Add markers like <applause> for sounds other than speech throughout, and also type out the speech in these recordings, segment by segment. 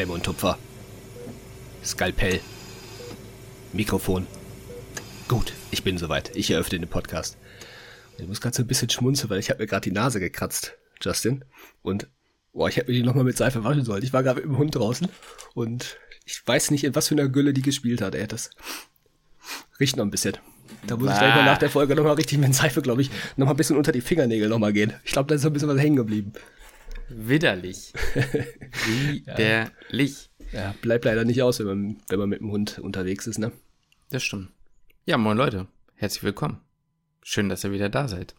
Klemme und Tupfer. Skalpell. Mikrofon. Gut, ich bin soweit. Ich eröffne den Podcast. Ich muss gerade so ein bisschen schmunzeln, weil ich habe mir gerade die Nase gekratzt, Justin. Und boah, ich hätte mir die nochmal mit Seife waschen sollen. Ich war gerade mit dem Hund draußen und ich weiß nicht, in was für einer Gülle die gespielt hat. Ey, das riecht noch ein bisschen. Da muss bah. ich gleich mal nach der Folge nochmal richtig mit Seife, glaube ich, nochmal ein bisschen unter die Fingernägel nochmal gehen. Ich glaube, da ist so ein bisschen was hängen geblieben. Widerlich. <laughs> Widerlich. Ja. ja, bleibt leider nicht aus, wenn man, wenn man mit dem Hund unterwegs ist, ne? Das stimmt. Ja, moin Leute. Herzlich willkommen. Schön, dass ihr wieder da seid.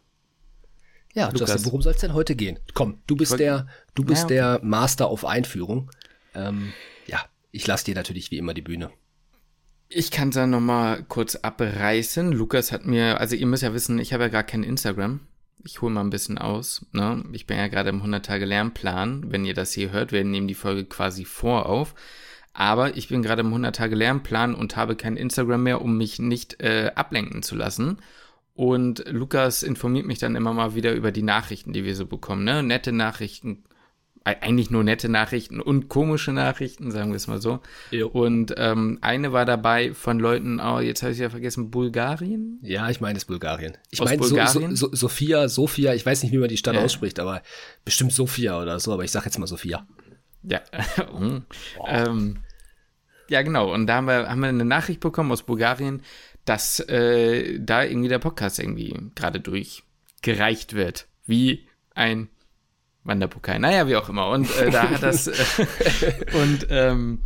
Ja, Lukas. Justin, worum soll es denn heute gehen? Komm, du bist der, du bist ja, okay. der Master auf Einführung. Ähm, ja, ich lasse dir natürlich wie immer die Bühne. Ich kann es dann nochmal kurz abreißen. Lukas hat mir, also ihr müsst ja wissen, ich habe ja gar kein Instagram. Ich hole mal ein bisschen aus. Ne? Ich bin ja gerade im 100-Tage-Lernplan. Wenn ihr das hier hört, wir nehmen die Folge quasi vor auf. Aber ich bin gerade im 100-Tage-Lernplan und habe kein Instagram mehr, um mich nicht äh, ablenken zu lassen. Und Lukas informiert mich dann immer mal wieder über die Nachrichten, die wir so bekommen. Ne? Nette Nachrichten, eigentlich nur nette Nachrichten und komische Nachrichten, sagen wir es mal so. Jo. Und ähm, eine war dabei von Leuten, oh, jetzt habe ich ja vergessen, Bulgarien? Ja, ich meine es Bulgarien. Ich meine so, so, so, Sophia, Sophia, ich weiß nicht, wie man die Stadt ja. ausspricht, aber bestimmt Sophia oder so, aber ich sage jetzt mal Sophia. Ja. mhm. <laughs> ähm, ja, genau. Und da haben wir, haben wir eine Nachricht bekommen aus Bulgarien, dass äh, da irgendwie der Podcast irgendwie gerade durchgereicht wird. Wie ein Wanderpokal. Naja, wie auch immer. Und äh, da hat das. Äh, <laughs> und ähm,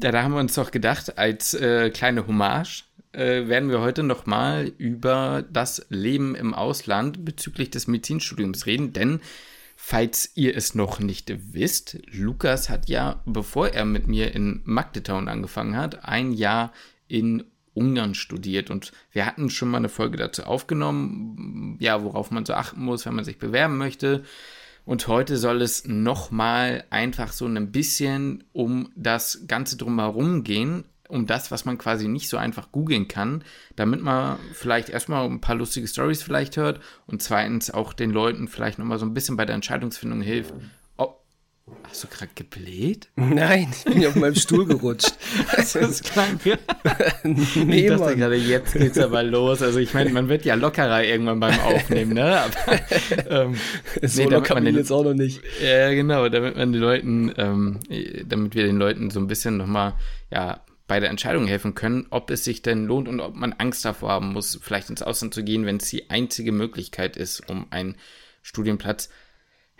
ja, da haben wir uns doch gedacht, als äh, kleine Hommage äh, werden wir heute nochmal über das Leben im Ausland bezüglich des Medizinstudiums reden, denn falls ihr es noch nicht wisst, Lukas hat ja, bevor er mit mir in Magdetown angefangen hat, ein Jahr in Ungarn studiert und wir hatten schon mal eine Folge dazu aufgenommen, ja, worauf man so achten muss, wenn man sich bewerben möchte. Und heute soll es nochmal einfach so ein bisschen um das Ganze drumherum gehen, um das, was man quasi nicht so einfach googeln kann, damit man vielleicht erstmal ein paar lustige Stories vielleicht hört und zweitens auch den Leuten vielleicht nochmal so ein bisschen bei der Entscheidungsfindung hilft, Hast du gerade gebläht? <laughs> Nein, ich bin ja auf meinem Stuhl gerutscht. <laughs> das ist <laughs> krank. nee, ich dachte Mann. gerade, jetzt geht's aber los. Also ich meine, man wird ja lockerer irgendwann beim Aufnehmen, ne? Aber, ähm, so nee, locker bin jetzt auch noch nicht. Ja, genau, damit man den Leuten, ähm, damit wir den Leuten so ein bisschen nochmal, ja, bei der Entscheidung helfen können, ob es sich denn lohnt und ob man Angst davor haben muss, vielleicht ins Ausland zu gehen, wenn es die einzige Möglichkeit ist, um einen Studienplatz zu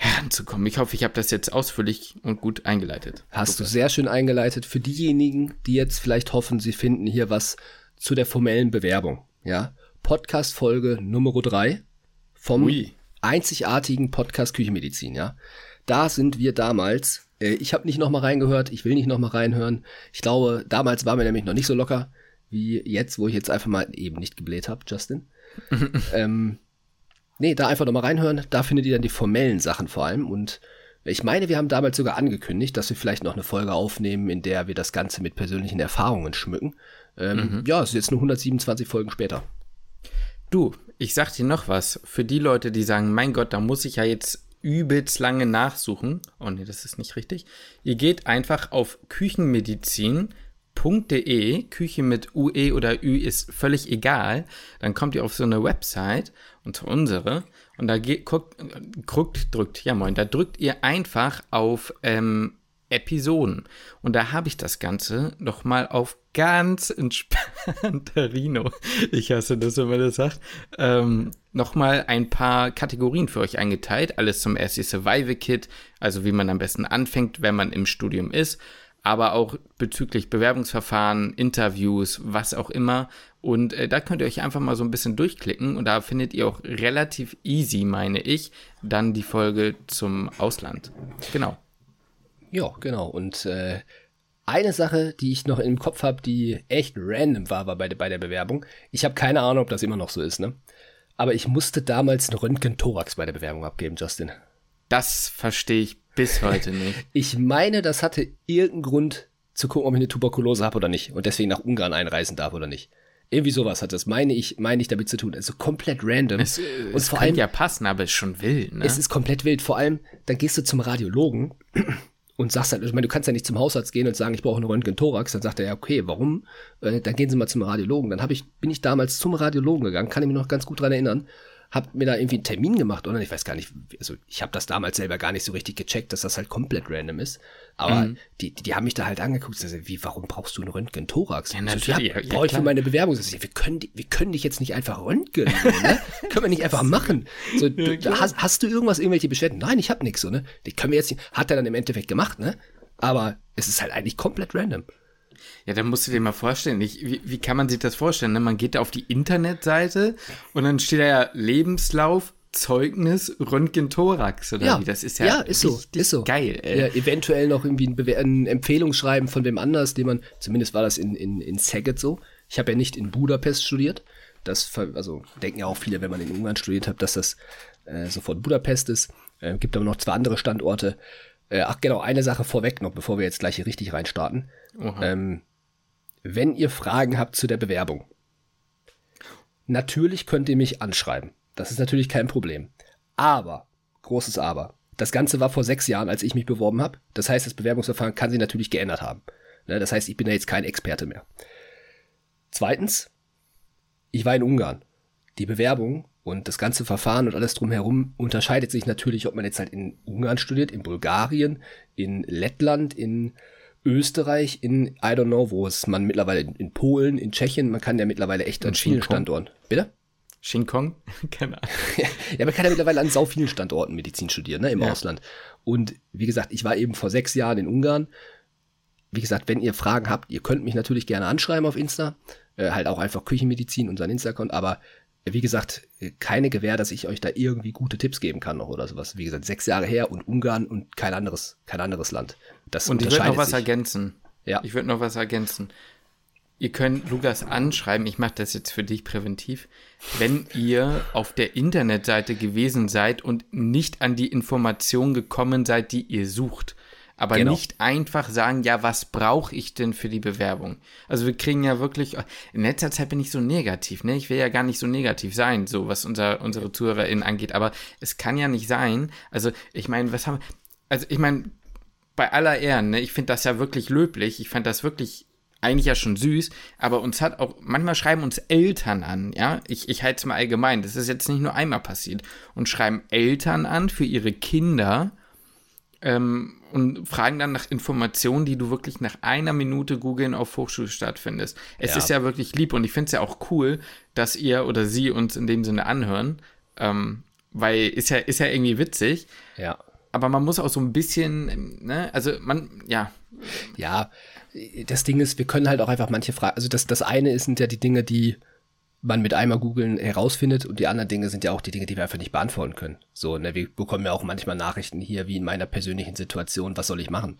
heranzukommen. Ich hoffe, ich habe das jetzt ausführlich und gut eingeleitet. Hast du sehr schön eingeleitet. Für diejenigen, die jetzt vielleicht hoffen, sie finden hier was zu der formellen Bewerbung. Ja, Podcast-Folge Nummer 3 vom Ui. einzigartigen Podcast Küchenmedizin. Ja, da sind wir damals. Äh, ich habe nicht noch mal reingehört. Ich will nicht noch mal reinhören. Ich glaube, damals waren wir nämlich noch nicht so locker wie jetzt, wo ich jetzt einfach mal eben nicht gebläht habe, Justin. <laughs> ähm, Nee, da einfach nochmal reinhören. Da findet ihr dann die formellen Sachen vor allem. Und ich meine, wir haben damals sogar angekündigt, dass wir vielleicht noch eine Folge aufnehmen, in der wir das Ganze mit persönlichen Erfahrungen schmücken. Ähm, mhm. Ja, es ist jetzt nur 127 Folgen später. Du, ich sag dir noch was. Für die Leute, die sagen, mein Gott, da muss ich ja jetzt übelst lange nachsuchen. Oh nee, das ist nicht richtig. Ihr geht einfach auf küchenmedizin.de, Küche mit UE oder Ü ist völlig egal. Dann kommt ihr auf so eine Website und zwar unsere. Und da geht, guckt, guckt, drückt, ja moin, da drückt ihr einfach auf ähm, Episoden. Und da habe ich das Ganze nochmal auf ganz entspannter <laughs> Rino. Ich hasse das, wenn man das sagt. Ähm, nochmal ein paar Kategorien für euch eingeteilt. Alles zum SC Survival Kit, also wie man am besten anfängt, wenn man im Studium ist aber auch bezüglich Bewerbungsverfahren, Interviews, was auch immer. Und äh, da könnt ihr euch einfach mal so ein bisschen durchklicken und da findet ihr auch relativ easy, meine ich, dann die Folge zum Ausland. Genau. Ja, genau. Und äh, eine Sache, die ich noch im Kopf habe, die echt random war, war bei, bei der Bewerbung. Ich habe keine Ahnung, ob das immer noch so ist, ne? Aber ich musste damals einen Röntgen-Thorax bei der Bewerbung abgeben, Justin. Das verstehe ich bis heute nicht. <laughs> ich meine, das hatte irgendeinen Grund zu gucken, ob ich eine Tuberkulose habe oder nicht und deswegen nach Ungarn einreisen darf oder nicht. Irgendwie sowas hat das, meine ich, meine ich damit zu tun. Also komplett random. Es, und es vor allem ja passen, aber es ist schon wild, ne? Es ist komplett wild. Vor allem, dann gehst du zum Radiologen und sagst halt, ich meine, du kannst ja nicht zum Hausarzt gehen und sagen, ich brauche einen Röntgen-Thorax. Dann sagt er ja, okay, warum? Äh, dann gehen Sie mal zum Radiologen. Dann hab ich, bin ich damals zum Radiologen gegangen, kann ich mich noch ganz gut dran erinnern hab mir da irgendwie einen Termin gemacht oder ich weiß gar nicht, also ich habe das damals selber gar nicht so richtig gecheckt, dass das halt komplett random ist. Aber mhm. die, die, die haben mich da halt angeguckt, also, wie, warum brauchst du einen Röntgen-Thorax? Ja, natürlich. Also, ja, ja, brauche ich für meine Bewerbung. Also, wir, können, wir können dich jetzt nicht einfach röntgen, ne? <laughs> können wir nicht einfach machen. So, du, hast, hast du irgendwas, irgendwelche Beschwerden? Nein, ich habe nichts, so, ne? Die können wir jetzt nicht, hat er dann im Endeffekt gemacht, ne? Aber es ist halt eigentlich komplett random. Ja, dann musst du dir mal vorstellen, ich, wie, wie kann man sich das vorstellen? Ne? Man geht auf die Internetseite und dann steht da ja Lebenslauf, Zeugnis, Röntgen-Thorax oder ja, wie? Das ist ja, ja ist so, ist so. geil. Ey. Ja, eventuell noch irgendwie ein, Bewer ein Empfehlungsschreiben von wem anders, den man, zumindest war das in, in, in Saget so. Ich habe ja nicht in Budapest studiert. Das, also denken ja auch viele, wenn man in Ungarn studiert hat, dass das äh, sofort Budapest ist. Äh, gibt aber noch zwei andere Standorte. Äh, ach genau, eine Sache vorweg noch, bevor wir jetzt gleich hier richtig reinstarten. Ähm, wenn ihr Fragen habt zu der Bewerbung, natürlich könnt ihr mich anschreiben. Das ist natürlich kein Problem. Aber, großes Aber, das Ganze war vor sechs Jahren, als ich mich beworben habe. Das heißt, das Bewerbungsverfahren kann sich natürlich geändert haben. Ne, das heißt, ich bin ja jetzt kein Experte mehr. Zweitens, ich war in Ungarn. Die Bewerbung und das ganze Verfahren und alles drumherum unterscheidet sich natürlich, ob man jetzt halt in Ungarn studiert, in Bulgarien, in Lettland, in Österreich, in I don't know, wo es man mittlerweile in, in Polen, in Tschechien, man kann ja mittlerweile echt an vielen Standorten. Bitte? Shin Kong? <laughs> Keine Ahnung. ja, man kann ja mittlerweile an sau vielen Standorten Medizin studieren, ne, im ja. Ausland. Und wie gesagt, ich war eben vor sechs Jahren in Ungarn. Wie gesagt, wenn ihr Fragen habt, ihr könnt mich natürlich gerne anschreiben auf Insta. Äh, halt auch einfach Küchenmedizin, unseren Insta-Account. Aber wie gesagt, keine Gewähr, dass ich euch da irgendwie gute Tipps geben kann noch oder sowas. Wie gesagt, sechs Jahre her und Ungarn und kein anderes, kein anderes Land. Das und ich würde noch was sich. ergänzen. Ja. Ich würde noch was ergänzen. Ihr könnt Lukas anschreiben, ich mache das jetzt für dich präventiv, wenn ihr auf der Internetseite gewesen seid und nicht an die Information gekommen seid, die ihr sucht aber genau. nicht einfach sagen, ja, was brauche ich denn für die Bewerbung? Also wir kriegen ja wirklich, in letzter Zeit bin ich so negativ, ne? Ich will ja gar nicht so negativ sein, so was unser, unsere ZuhörerInnen angeht, aber es kann ja nicht sein, also ich meine, was haben also ich meine, bei aller Ehren, ne, ich finde das ja wirklich löblich, ich fand das wirklich eigentlich ja schon süß, aber uns hat auch, manchmal schreiben uns Eltern an, ja, ich, ich halte es mal allgemein, das ist jetzt nicht nur einmal passiert, und schreiben Eltern an für ihre Kinder, ähm, und fragen dann nach Informationen, die du wirklich nach einer Minute googeln auf Hochschule stattfindest. Es ja. ist ja wirklich lieb und ich finde es ja auch cool, dass ihr oder sie uns in dem Sinne anhören, ähm, weil ist ja, ist ja irgendwie witzig. Ja. Aber man muss auch so ein bisschen, ne, also man, ja. Ja, das Ding ist, wir können halt auch einfach manche Fragen, also das, das eine sind ja die Dinge, die man mit einmal googeln herausfindet und die anderen Dinge sind ja auch die Dinge, die wir einfach nicht beantworten können. So, ne, wir bekommen ja auch manchmal Nachrichten hier, wie in meiner persönlichen Situation, was soll ich machen?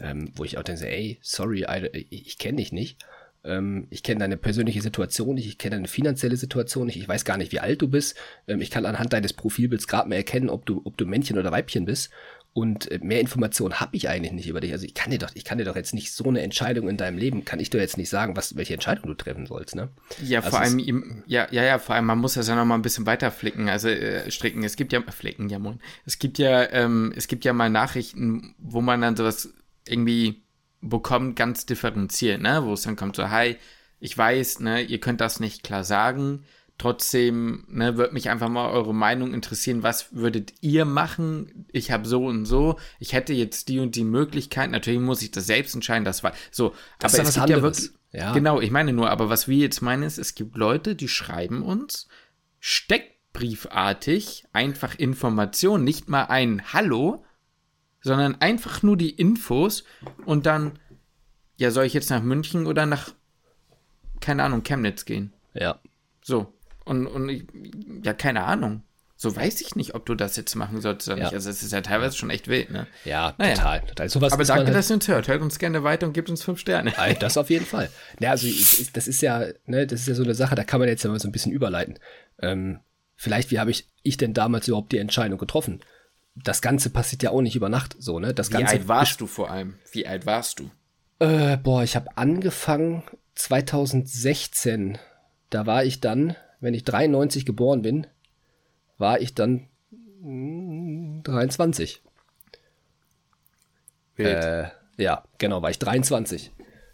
Ähm, wo ich auch denke, ey, sorry, I, ich kenne dich nicht. Ähm, ich kenne deine persönliche Situation nicht, ich kenne deine finanzielle Situation nicht, ich weiß gar nicht, wie alt du bist. Ähm, ich kann anhand deines Profilbilds gerade mal erkennen, ob du, ob du Männchen oder Weibchen bist. Und äh, mehr Informationen habe ich eigentlich nicht über dich. Also ich kann dir doch, ich kann dir doch jetzt nicht so eine Entscheidung in deinem Leben, kann ich dir jetzt nicht sagen, was, welche Entscheidung du treffen sollst, ne? Ja, also vor allem, ja, ja, ja, vor allem, man muss das ja noch mal ein bisschen weiter flicken, also äh, stricken. Es gibt ja, flicken, ja, moin. Es gibt ja, ähm, es gibt ja mal Nachrichten, wo man dann sowas irgendwie bekommt, ganz differenziert, ne? Wo es dann kommt so, hi, ich weiß, ne, ihr könnt das nicht klar sagen, Trotzdem ne, würde mich einfach mal eure Meinung interessieren. Was würdet ihr machen? Ich habe so und so. Ich hätte jetzt die und die Möglichkeit. Natürlich muss ich das selbst entscheiden. Das war so. Das aber es gibt ja wirklich. Ja. Genau, ich meine nur, aber was wir jetzt meinen ist, es gibt Leute, die schreiben uns steckbriefartig einfach Informationen, nicht mal ein Hallo, sondern einfach nur die Infos und dann, ja, soll ich jetzt nach München oder nach, keine Ahnung, Chemnitz gehen? Ja. So. Und, und ich, ja, keine Ahnung. So weiß ich nicht, ob du das jetzt machen solltest oder ja. nicht. Also es ist ja teilweise schon echt wild, ne? Ja, naja. total. total. Sowas Aber danke, halt dass ihr uns hört. Hört uns gerne weiter und gebt uns fünf Sterne. Das auf jeden Fall. Ja, also das ist ja, ne, das ist ja so eine Sache, da kann man jetzt ja mal so ein bisschen überleiten. Ähm, vielleicht, wie habe ich, ich denn damals überhaupt die Entscheidung getroffen? Das Ganze passiert ja auch nicht über Nacht so, ne? Das Ganze wie alt warst du vor allem? Wie alt warst du? Äh, boah, ich habe angefangen 2016. Da war ich dann wenn ich 93 geboren bin, war ich dann 23. Äh, ja, genau, war ich 23.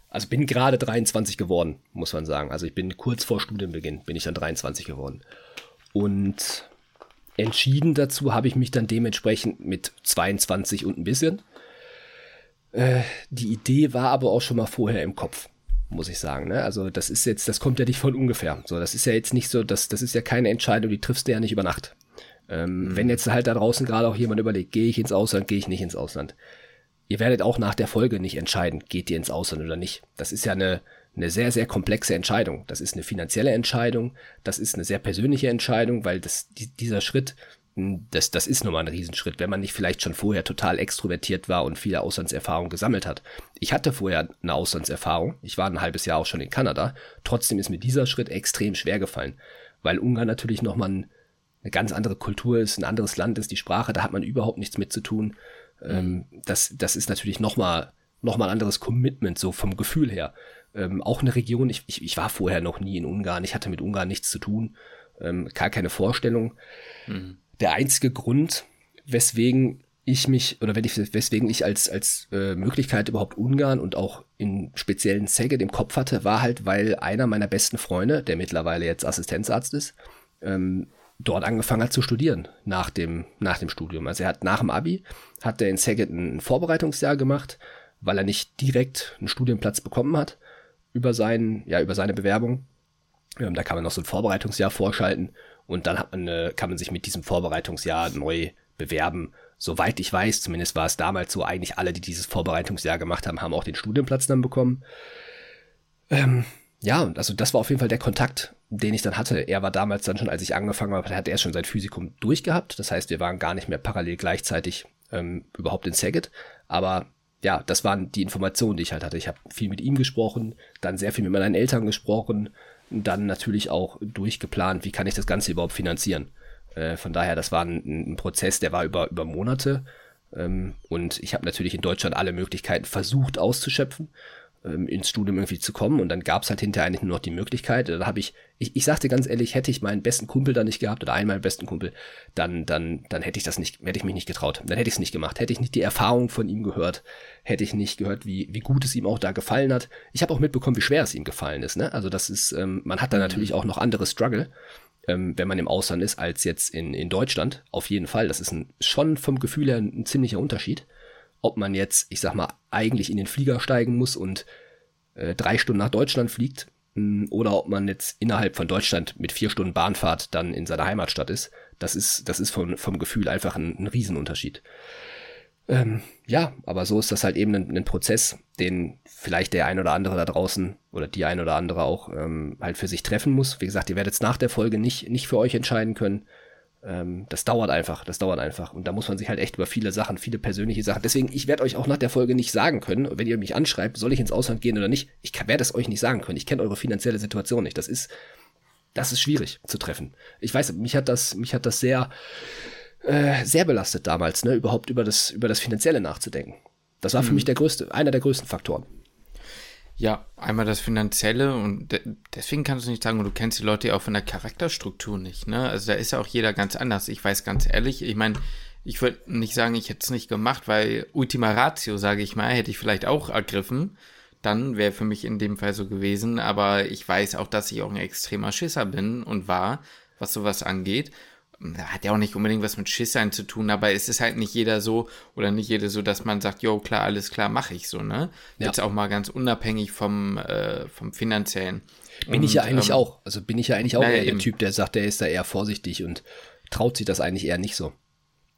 Also bin gerade 23 geworden, muss man sagen. Also ich bin kurz vor Studienbeginn, bin ich dann 23 geworden. Und entschieden dazu habe ich mich dann dementsprechend mit 22 und ein bisschen. Äh, die Idee war aber auch schon mal vorher im Kopf, muss ich sagen. Ne? Also das ist jetzt, das kommt ja nicht von ungefähr. So, das ist ja jetzt nicht so, das, das ist ja keine Entscheidung, die triffst du ja nicht über Nacht. Ähm, mhm. Wenn jetzt halt da draußen gerade auch jemand überlegt, gehe ich ins Ausland, gehe ich nicht ins Ausland. Ihr werdet auch nach der Folge nicht entscheiden, geht ihr ins Ausland oder nicht. Das ist ja eine, eine sehr, sehr komplexe Entscheidung. Das ist eine finanzielle Entscheidung, das ist eine sehr persönliche Entscheidung, weil das, die, dieser Schritt, das, das ist nun mal ein Riesenschritt, wenn man nicht vielleicht schon vorher total extrovertiert war und viele Auslandserfahrungen gesammelt hat. Ich hatte vorher eine Auslandserfahrung, ich war ein halbes Jahr auch schon in Kanada, trotzdem ist mir dieser Schritt extrem schwer gefallen, weil Ungarn natürlich nochmal ein, eine ganz andere Kultur ist, ein anderes Land ist, die Sprache, da hat man überhaupt nichts mit zu tun. Ähm, das, das ist natürlich nochmal noch mal ein anderes Commitment, so vom Gefühl her. Ähm, auch eine Region, ich, ich, ich war vorher noch nie in Ungarn, ich hatte mit Ungarn nichts zu tun, ähm, gar keine Vorstellung. Mhm. Der einzige Grund, weswegen ich mich, oder wenn ich, weswegen ich als, als äh, Möglichkeit überhaupt Ungarn und auch in speziellen Szeged im Kopf hatte, war halt, weil einer meiner besten Freunde, der mittlerweile jetzt Assistenzarzt ist, ähm, dort angefangen hat zu studieren nach dem, nach dem Studium. Also er hat nach dem Abi, hat er in Szeged ein Vorbereitungsjahr gemacht, weil er nicht direkt einen Studienplatz bekommen hat über, sein, ja, über seine Bewerbung. Ähm, da kann man noch so ein Vorbereitungsjahr vorschalten und dann hat man, äh, kann man sich mit diesem Vorbereitungsjahr neu bewerben. Soweit ich weiß, zumindest war es damals so, eigentlich alle, die dieses Vorbereitungsjahr gemacht haben, haben auch den Studienplatz dann bekommen. Ähm, ja, also das war auf jeden Fall der Kontakt, den ich dann hatte. Er war damals dann schon, als ich angefangen habe, hat er schon sein Physikum durchgehabt. Das heißt, wir waren gar nicht mehr parallel gleichzeitig ähm, überhaupt in Saget. Aber ja, das waren die Informationen, die ich halt hatte. Ich habe viel mit ihm gesprochen, dann sehr viel mit meinen Eltern gesprochen, dann natürlich auch durchgeplant, wie kann ich das Ganze überhaupt finanzieren. Äh, von daher, das war ein, ein, Prozess, der war über, über Monate. Ähm, und ich habe natürlich in Deutschland alle Möglichkeiten versucht auszuschöpfen ähm, ins Studium irgendwie zu kommen. Und dann gab es halt hinterher eigentlich nur noch die Möglichkeit. Da habe ich, ich, ich sagte ganz ehrlich, hätte ich meinen besten Kumpel da nicht gehabt oder einen meiner besten Kumpel, dann, dann, dann hätte ich das nicht, hätte ich mich nicht getraut. Dann hätte ich es nicht gemacht. Hätte ich nicht die Erfahrung von ihm gehört, hätte ich nicht gehört, wie, wie gut es ihm auch da gefallen hat. Ich habe auch mitbekommen, wie schwer es ihm gefallen ist. Ne? Also das ist, ähm, man hat da mhm. natürlich auch noch andere Struggle ähm, wenn man im Ausland ist, als jetzt in, in Deutschland. Auf jeden Fall. Das ist ein, schon vom Gefühl her ein, ein ziemlicher Unterschied ob man jetzt, ich sag mal, eigentlich in den Flieger steigen muss und äh, drei Stunden nach Deutschland fliegt hm, oder ob man jetzt innerhalb von Deutschland mit vier Stunden Bahnfahrt dann in seiner Heimatstadt ist. Das ist, das ist vom, vom Gefühl einfach ein, ein Riesenunterschied. Ähm, ja, aber so ist das halt eben ein, ein, Prozess, den vielleicht der ein oder andere da draußen oder die ein oder andere auch ähm, halt für sich treffen muss. Wie gesagt, ihr werdet es nach der Folge nicht, nicht für euch entscheiden können ähm, das dauert einfach, das dauert einfach. Und da muss man sich halt echt über viele Sachen, viele persönliche Sachen. Deswegen, ich werde euch auch nach der Folge nicht sagen können, wenn ihr mich anschreibt, soll ich ins Ausland gehen oder nicht. Ich werde es euch nicht sagen können. Ich kenne eure finanzielle Situation nicht. Das ist, das ist schwierig zu treffen. Ich weiß, mich hat das, mich hat das sehr, äh, sehr belastet damals, ne, überhaupt über das, über das Finanzielle nachzudenken. Das war für mhm. mich der größte, einer der größten Faktoren. Ja, einmal das Finanzielle und de deswegen kannst du nicht sagen, du kennst die Leute ja auch von der Charakterstruktur nicht, ne? Also da ist ja auch jeder ganz anders. Ich weiß ganz ehrlich, ich meine, ich würde nicht sagen, ich hätte es nicht gemacht, weil Ultima Ratio, sage ich mal, hätte ich vielleicht auch ergriffen. Dann wäre für mich in dem Fall so gewesen, aber ich weiß auch, dass ich auch ein extremer Schisser bin und war, was sowas angeht hat ja auch nicht unbedingt was mit Schissern zu tun, aber es ist halt nicht jeder so oder nicht jeder so, dass man sagt, jo, klar, alles klar, mache ich so, ne? Ja. Jetzt auch mal ganz unabhängig vom, äh, vom finanziellen. Bin und, ich ja eigentlich ähm, auch. Also bin ich ja eigentlich auch eher der Typ, der sagt, der ist da eher vorsichtig und traut sich das eigentlich eher nicht so.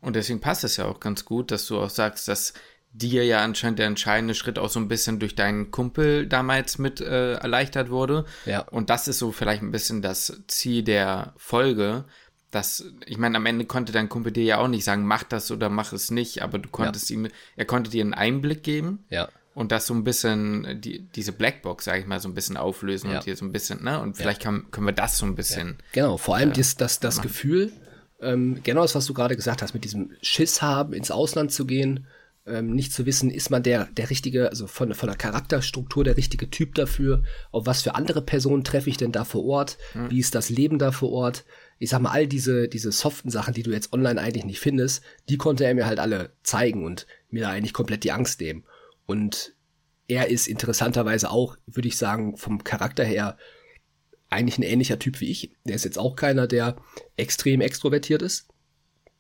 Und deswegen passt es ja auch ganz gut, dass du auch sagst, dass dir ja anscheinend der entscheidende Schritt auch so ein bisschen durch deinen Kumpel damals mit äh, erleichtert wurde. Ja. Und das ist so vielleicht ein bisschen das Ziel der Folge, das, ich meine, am Ende konnte dein Kumpel dir ja auch nicht sagen, mach das oder mach es nicht, aber du konntest ja. ihm, er konnte dir einen Einblick geben. Ja. Und das so ein bisschen, die, diese Blackbox, sag ich mal, so ein bisschen auflösen ja. und hier so ein bisschen, ne? Und vielleicht kann, können wir das so ein bisschen. Genau, vor allem äh, das, das, das Gefühl, ähm, genau das, was du gerade gesagt hast, mit diesem Schiss haben, ins Ausland zu gehen, ähm, nicht zu wissen, ist man der, der richtige, also von, von der Charakterstruktur der richtige Typ dafür, auf was für andere Personen treffe ich denn da vor Ort, mhm. wie ist das Leben da vor Ort, ich sag mal, all diese, diese soften Sachen, die du jetzt online eigentlich nicht findest, die konnte er mir halt alle zeigen und mir eigentlich komplett die Angst nehmen. Und er ist interessanterweise auch, würde ich sagen, vom Charakter her eigentlich ein ähnlicher Typ wie ich. Der ist jetzt auch keiner, der extrem extrovertiert ist.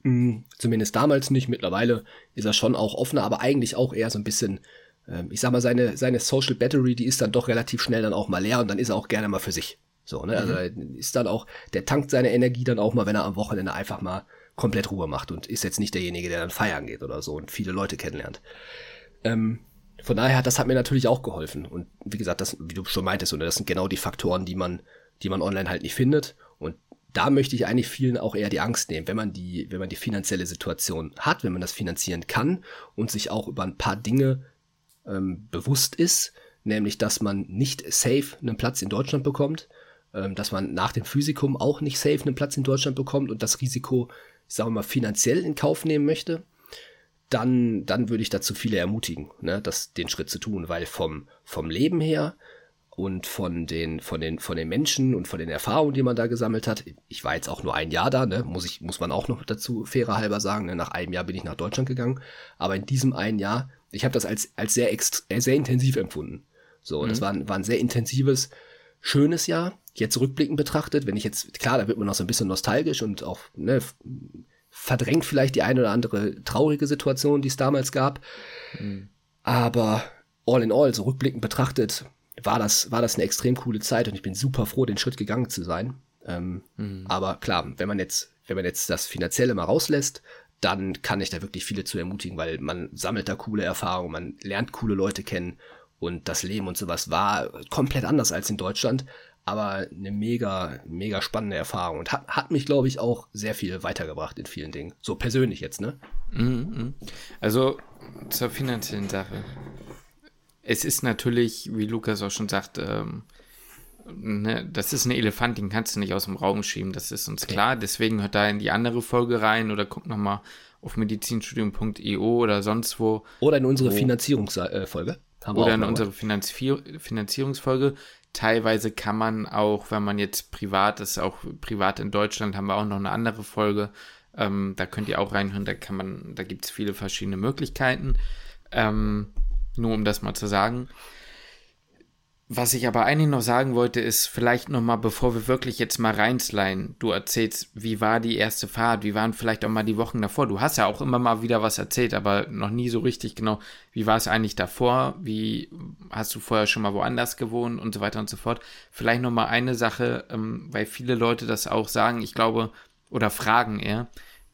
Hm, zumindest damals nicht. Mittlerweile ist er schon auch offener, aber eigentlich auch eher so ein bisschen, ähm, ich sag mal, seine, seine Social Battery, die ist dann doch relativ schnell dann auch mal leer und dann ist er auch gerne mal für sich. So, ne? Also mhm. ist dann auch, der tankt seine Energie dann auch mal, wenn er am Wochenende einfach mal komplett Ruhe macht und ist jetzt nicht derjenige, der dann feiern geht oder so und viele Leute kennenlernt. Ähm, von daher, das hat mir natürlich auch geholfen. Und wie gesagt, das, wie du schon meintest, und das sind genau die Faktoren, die man, die man online halt nicht findet. Da möchte ich eigentlich vielen auch eher die Angst nehmen, wenn man die, wenn man die finanzielle Situation hat, wenn man das finanzieren kann und sich auch über ein paar Dinge ähm, bewusst ist, nämlich dass man nicht safe einen Platz in Deutschland bekommt, ähm, dass man nach dem Physikum auch nicht safe einen Platz in Deutschland bekommt und das Risiko, ich sage mal, finanziell in Kauf nehmen möchte, dann, dann würde ich dazu viele ermutigen, ne, das, den Schritt zu tun, weil vom, vom Leben her und von den, von den, von den Menschen und von den Erfahrungen, die man da gesammelt hat. Ich war jetzt auch nur ein Jahr da, ne, muss ich, muss man auch noch dazu fairer halber sagen. Ne, nach einem Jahr bin ich nach Deutschland gegangen. Aber in diesem einen Jahr, ich habe das als, als sehr, sehr intensiv empfunden. So, mhm. das war, war ein sehr intensives, schönes Jahr jetzt rückblickend betrachtet, wenn ich jetzt, klar, da wird man noch so ein bisschen nostalgisch und auch, ne, verdrängt vielleicht die eine oder andere traurige Situation, die es damals gab. Mhm. Aber all in all, so rückblickend betrachtet, war das, war das eine extrem coole Zeit und ich bin super froh, den Schritt gegangen zu sein. Ähm, mhm. Aber klar, wenn man jetzt, wenn man jetzt das Finanzielle mal rauslässt, dann kann ich da wirklich viele zu ermutigen, weil man sammelt da coole Erfahrungen, man lernt coole Leute kennen und das Leben und sowas war komplett anders als in Deutschland aber eine mega, mega spannende Erfahrung und hat, hat mich, glaube ich, auch sehr viel weitergebracht in vielen Dingen. So persönlich jetzt, ne? Mhm, mhm. Also zur finanziellen Sache. Es ist natürlich, wie Lukas auch schon sagt, ähm, ne, das ist ein Elefant, den kannst du nicht aus dem Raum schieben, das ist uns klar. Deswegen hört da in die andere Folge rein oder guck nochmal auf medizinstudium.io oder sonst wo. Oder in unsere Finanzierungsfolge. Oder in unsere Finanzier Finanzierungsfolge. Teilweise kann man auch, wenn man jetzt privat ist, auch privat in Deutschland, haben wir auch noch eine andere Folge. Ähm, da könnt ihr auch reinhören, da kann man, da gibt es viele verschiedene Möglichkeiten. Ähm, nur um das mal zu sagen. Was ich aber eigentlich noch sagen wollte, ist vielleicht noch mal, bevor wir wirklich jetzt mal reinsliden, du erzählst, wie war die erste Fahrt, wie waren vielleicht auch mal die Wochen davor. Du hast ja auch immer mal wieder was erzählt, aber noch nie so richtig genau, wie war es eigentlich davor, wie hast du vorher schon mal woanders gewohnt und so weiter und so fort. Vielleicht noch mal eine Sache, ähm, weil viele Leute das auch sagen, ich glaube, oder fragen eher,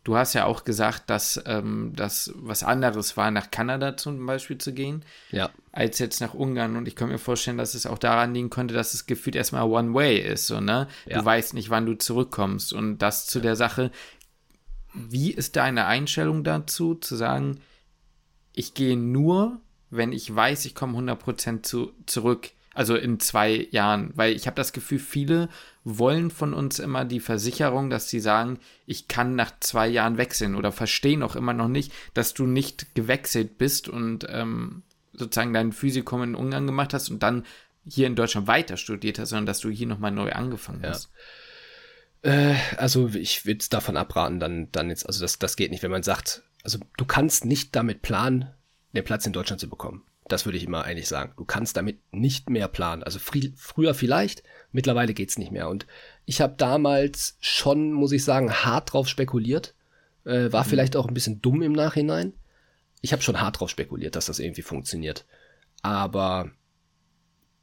Du hast ja auch gesagt, dass ähm, das was anderes war, nach Kanada zum Beispiel zu gehen, ja. als jetzt nach Ungarn. Und ich kann mir vorstellen, dass es auch daran liegen könnte, dass es gefühlt erstmal One Way ist, so, ne? Ja. Du weißt nicht, wann du zurückkommst. Und das zu der Sache, wie ist deine Einstellung dazu, zu sagen, ich gehe nur, wenn ich weiß, ich komme 100% zu, zurück also in zwei Jahren, weil ich habe das Gefühl, viele wollen von uns immer die Versicherung, dass sie sagen, ich kann nach zwei Jahren wechseln oder verstehen auch immer noch nicht, dass du nicht gewechselt bist und ähm, sozusagen dein Physikum in Ungarn gemacht hast und dann hier in Deutschland weiter studiert hast, sondern dass du hier nochmal neu angefangen ja. hast. Äh, also ich würde davon abraten, dann, dann jetzt, also das, das geht nicht, wenn man sagt, also du kannst nicht damit planen, den Platz in Deutschland zu bekommen. Das würde ich immer eigentlich sagen. Du kannst damit nicht mehr planen. Also fr früher vielleicht, mittlerweile geht's nicht mehr. Und ich habe damals schon, muss ich sagen, hart drauf spekuliert. Äh, war mhm. vielleicht auch ein bisschen dumm im Nachhinein. Ich habe schon hart drauf spekuliert, dass das irgendwie funktioniert. Aber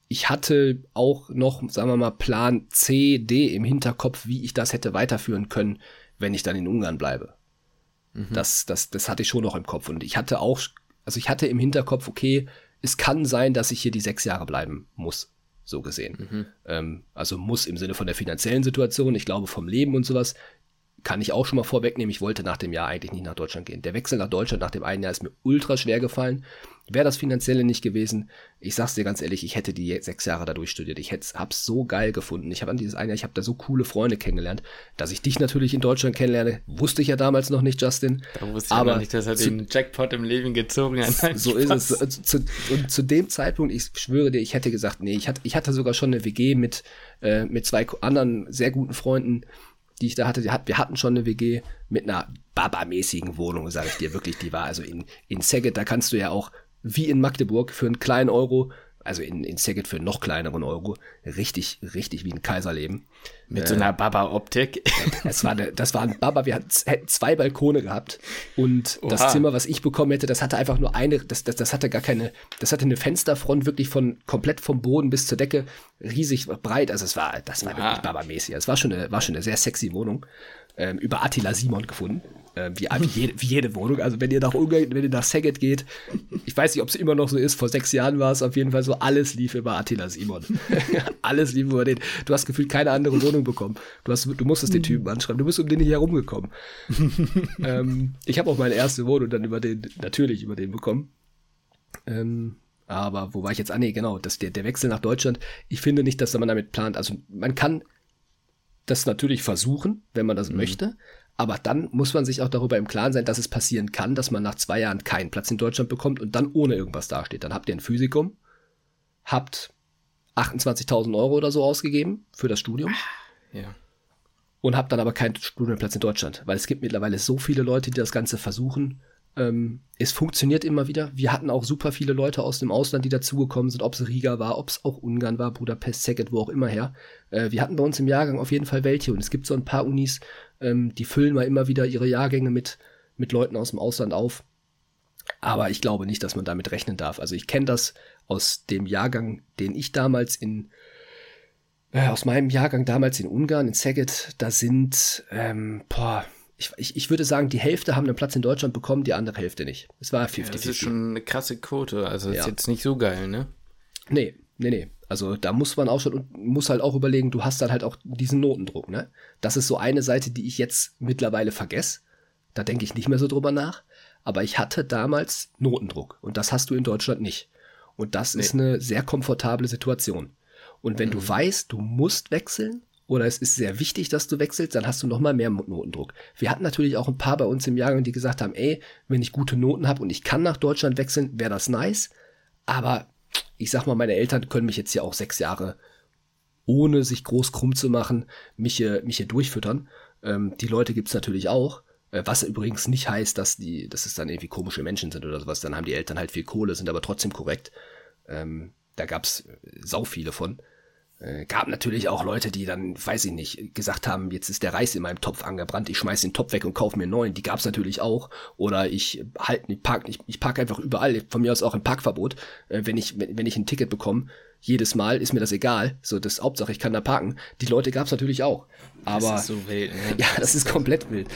ich hatte auch noch, sagen wir mal, Plan C, D im Hinterkopf, wie ich das hätte weiterführen können, wenn ich dann in Ungarn bleibe. Mhm. Das, das, das hatte ich schon noch im Kopf. Und ich hatte auch also ich hatte im Hinterkopf, okay, es kann sein, dass ich hier die sechs Jahre bleiben muss, so gesehen. Mhm. Ähm, also muss im Sinne von der finanziellen Situation, ich glaube vom Leben und sowas, kann ich auch schon mal vorwegnehmen, ich wollte nach dem Jahr eigentlich nicht nach Deutschland gehen. Der Wechsel nach Deutschland nach dem einen Jahr ist mir ultra schwer gefallen. Wäre das Finanzielle nicht gewesen, ich sag's dir ganz ehrlich, ich hätte die sechs Jahre da durchstudiert. Ich hätte, hab's so geil gefunden. Ich habe an dieses eine Jahr, ich habe da so coole Freunde kennengelernt, dass ich dich natürlich in Deutschland kennenlerne. Wusste ich ja damals noch nicht, Justin. Da wusste ich aber noch nicht, dass er zu, den Jackpot im Leben gezogen hat. so Spaß. ist es. Zu, und zu dem Zeitpunkt, ich schwöre dir, ich hätte gesagt, nee, ich hatte, ich hatte sogar schon eine WG mit, äh, mit zwei anderen sehr guten Freunden die ich da hatte, hat, wir hatten schon eine WG mit einer Baba-mäßigen Wohnung, sage ich dir wirklich. Die war also in, in Saget, da kannst du ja auch wie in Magdeburg für einen kleinen Euro also in, in Saget für noch kleineren Euro, richtig, richtig wie ein Kaiserleben. Mit äh, so einer Baba-Optik. Das war, das war ein Baba, wir hatten, hätten zwei Balkone gehabt und Oha. das Zimmer, was ich bekommen hätte, das hatte einfach nur eine, das, das, das hatte gar keine, das hatte eine Fensterfront wirklich von komplett vom Boden bis zur Decke, riesig breit, also es war, das war Oha. wirklich Baba-mäßig. Es war schon eine, war schon eine sehr sexy Wohnung, ähm, über Attila Simon gefunden. Äh, wie, wie, jede, wie, jede, Wohnung. Also wenn ihr nach Ungarn, wenn ihr nach Saget geht, ich weiß nicht, ob es immer noch so ist, vor sechs Jahren war es auf jeden Fall so, alles lief über Attila Simon. <laughs> alles lief über den. Du hast gefühlt keine andere Wohnung bekommen. Du, hast, du musstest den Typen anschreiben, du bist um den nicht herumgekommen. <laughs> ähm, ich habe auch meine erste Wohnung dann über den, natürlich über den bekommen. Ähm, aber wo war ich jetzt? Ah, nee, genau, das, der, der Wechsel nach Deutschland. Ich finde nicht, dass man damit plant. Also man kann das natürlich versuchen, wenn man das mhm. möchte. Aber dann muss man sich auch darüber im Klaren sein, dass es passieren kann, dass man nach zwei Jahren keinen Platz in Deutschland bekommt und dann ohne irgendwas dasteht. Dann habt ihr ein Physikum, habt 28.000 Euro oder so ausgegeben für das Studium. Ja. Und habt dann aber keinen Studienplatz in Deutschland. Weil es gibt mittlerweile so viele Leute, die das Ganze versuchen ähm, es funktioniert immer wieder. Wir hatten auch super viele Leute aus dem Ausland, die dazugekommen sind, ob es Riga war, ob es auch Ungarn war, Budapest, Szeged, wo auch immer her. Äh, wir hatten bei uns im Jahrgang auf jeden Fall welche und es gibt so ein paar Unis, ähm, die füllen mal immer wieder ihre Jahrgänge mit, mit Leuten aus dem Ausland auf. Aber ich glaube nicht, dass man damit rechnen darf. Also ich kenne das aus dem Jahrgang, den ich damals in äh, aus meinem Jahrgang damals in Ungarn, in Szeged, da sind, ähm, boah, ich, ich, würde sagen, die Hälfte haben einen Platz in Deutschland bekommen, die andere Hälfte nicht. Es war 50-50. Ja, das ist schon eine krasse Quote. Also ja. ist jetzt nicht so geil, ne? Nee, nee, nee. Also da muss man auch schon und muss halt auch überlegen, du hast dann halt auch diesen Notendruck, ne? Das ist so eine Seite, die ich jetzt mittlerweile vergesse. Da denke ich nicht mehr so drüber nach. Aber ich hatte damals Notendruck und das hast du in Deutschland nicht. Und das nee. ist eine sehr komfortable Situation. Und wenn mhm. du weißt, du musst wechseln, oder es ist sehr wichtig, dass du wechselst, dann hast du noch mal mehr Notendruck. Wir hatten natürlich auch ein paar bei uns im Jahrgang, die gesagt haben, ey, wenn ich gute Noten habe und ich kann nach Deutschland wechseln, wäre das nice. Aber ich sag mal, meine Eltern können mich jetzt hier auch sechs Jahre, ohne sich groß krumm zu machen, mich hier, mich hier durchfüttern. Ähm, die Leute gibt's natürlich auch. Äh, was übrigens nicht heißt, dass die, dass es dann irgendwie komische Menschen sind oder sowas. Dann haben die Eltern halt viel Kohle, sind aber trotzdem korrekt. Ähm, da gab's sau viele von. Äh, gab natürlich auch Leute, die dann, weiß ich nicht, gesagt haben, jetzt ist der Reis in meinem Topf angebrannt, ich schmeiß den Topf weg und kauf mir einen neuen. Die gab's natürlich auch. Oder ich halt, ich park, ich, ich park einfach überall, von mir aus auch ein Parkverbot, äh, wenn ich, wenn, wenn ich ein Ticket bekomme. Jedes Mal ist mir das egal. So, das Hauptsache, ich kann da parken. Die Leute gab's natürlich auch. Aber. Das ist so wild, ne? <laughs> Ja, das ist komplett wild.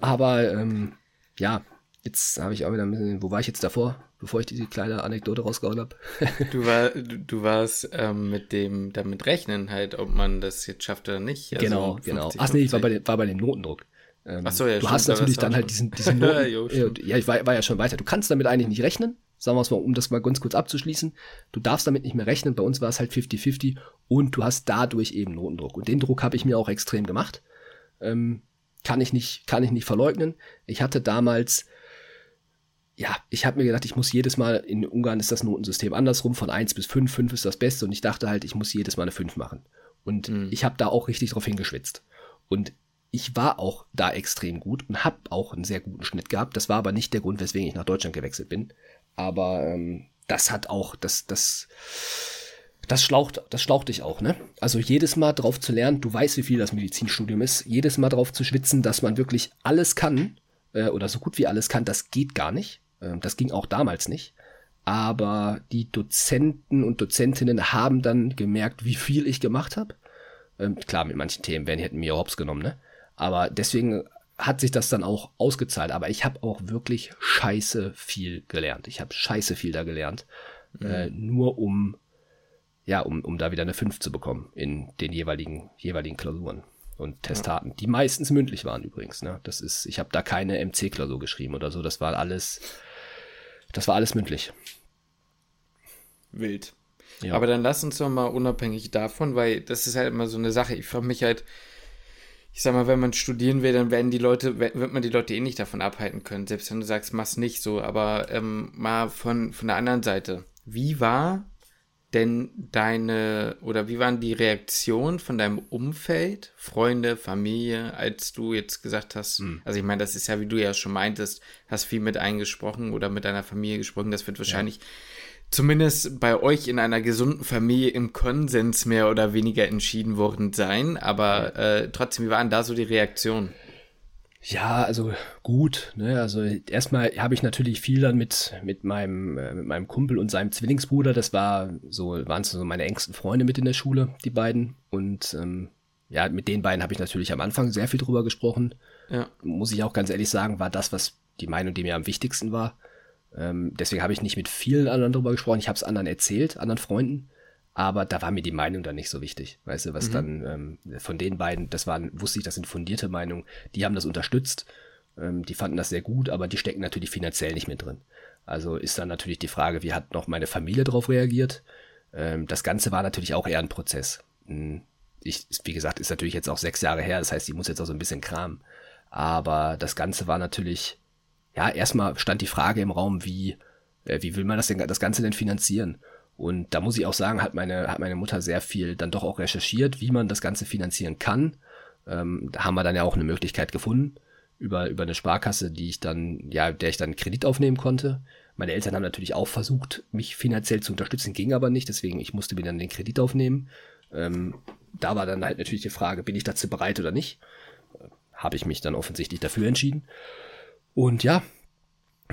Aber, ähm, ja, jetzt habe ich auch wieder ein bisschen, wo war ich jetzt davor? bevor ich diese kleine Anekdote rausgehauen habe. <laughs> du, war, du, du warst ähm, mit dem damit rechnen halt, ob man das jetzt schafft oder nicht. Also genau, 50, genau. Ach nee, ich war bei, dem, war bei dem Notendruck. Ähm, Ach so, ja, Du hast natürlich dann halt diesen, diesen <laughs> Noten, ja, ich war, war ja schon weiter. Du kannst damit eigentlich nicht rechnen. Sagen wir es mal, um das mal ganz kurz abzuschließen. Du darfst damit nicht mehr rechnen. Bei uns war es halt 50-50 und du hast dadurch eben Notendruck. Und den Druck habe ich mir auch extrem gemacht. Ähm, kann ich nicht, kann ich nicht verleugnen. Ich hatte damals ja, ich habe mir gedacht, ich muss jedes Mal, in Ungarn ist das Notensystem andersrum, von 1 bis 5, 5 ist das Beste und ich dachte halt, ich muss jedes Mal eine 5 machen. Und mhm. ich habe da auch richtig drauf hingeschwitzt. Und ich war auch da extrem gut und habe auch einen sehr guten Schnitt gehabt. Das war aber nicht der Grund, weswegen ich nach Deutschland gewechselt bin. Aber ähm, das hat auch, das, das, das schlaucht, das schlaucht dich auch, ne? Also jedes Mal drauf zu lernen, du weißt, wie viel das Medizinstudium ist, jedes Mal drauf zu schwitzen, dass man wirklich alles kann äh, oder so gut wie alles kann, das geht gar nicht. Ähm, das ging auch damals nicht. Aber die Dozenten und Dozentinnen haben dann gemerkt, wie viel ich gemacht habe. Ähm, klar, mit manchen Themen werden hätten mir Hops genommen, ne? Aber deswegen hat sich das dann auch ausgezahlt. Aber ich habe auch wirklich scheiße viel gelernt. Ich habe scheiße viel da gelernt. Mhm. Äh, nur um, ja, um, um da wieder eine 5 zu bekommen in den jeweiligen, jeweiligen Klausuren und Testaten, ja. die meistens mündlich waren übrigens. Ne? Das ist, ich habe da keine MC-Klausur geschrieben oder so. Das war alles das war alles mündlich. Wild. Ja. Aber dann lass uns doch mal unabhängig davon, weil das ist halt immer so eine Sache. Ich frage mich halt, ich sag mal, wenn man studieren will, dann werden die Leute, wird man die Leute eh nicht davon abhalten können, selbst wenn du sagst, mach's nicht so. Aber ähm, mal von, von der anderen Seite. Wie war denn deine oder wie waren die Reaktionen von deinem Umfeld, Freunde, Familie, als du jetzt gesagt hast, mhm. also ich meine, das ist ja, wie du ja schon meintest, hast viel mit eingesprochen oder mit deiner Familie gesprochen, das wird wahrscheinlich ja. zumindest bei euch in einer gesunden Familie im Konsens mehr oder weniger entschieden worden sein, aber äh, trotzdem, wie waren da so die Reaktionen? Ja, also gut. Ne? Also erstmal habe ich natürlich viel dann mit mit meinem äh, mit meinem Kumpel und seinem Zwillingsbruder. Das war so waren so meine engsten Freunde mit in der Schule, die beiden. Und ähm, ja, mit den beiden habe ich natürlich am Anfang sehr viel drüber gesprochen. Ja. Muss ich auch ganz ehrlich sagen, war das, was die Meinung, die mir am wichtigsten war. Ähm, deswegen habe ich nicht mit vielen anderen drüber gesprochen. Ich habe es anderen erzählt, anderen Freunden. Aber da war mir die Meinung dann nicht so wichtig. Weißt du, was mhm. dann ähm, von den beiden, das waren, wusste ich, das sind fundierte Meinungen, die haben das unterstützt, ähm, die fanden das sehr gut, aber die stecken natürlich finanziell nicht mehr drin. Also ist dann natürlich die Frage, wie hat noch meine Familie darauf reagiert? Ähm, das Ganze war natürlich auch eher ein Prozess. Hm, ich, wie gesagt, ist natürlich jetzt auch sechs Jahre her, das heißt, ich muss jetzt auch so ein bisschen kramen. Aber das Ganze war natürlich, ja, erstmal stand die Frage im Raum, wie, äh, wie will man das denn, das Ganze denn finanzieren? Und da muss ich auch sagen, hat meine, hat meine Mutter sehr viel dann doch auch recherchiert, wie man das Ganze finanzieren kann. Ähm, da haben wir dann ja auch eine Möglichkeit gefunden über, über eine Sparkasse, die ich dann, ja, der ich dann Kredit aufnehmen konnte. Meine Eltern haben natürlich auch versucht, mich finanziell zu unterstützen, ging aber nicht, deswegen ich musste mir dann den Kredit aufnehmen. Ähm, da war dann halt natürlich die Frage, bin ich dazu bereit oder nicht? Habe ich mich dann offensichtlich dafür entschieden. Und ja,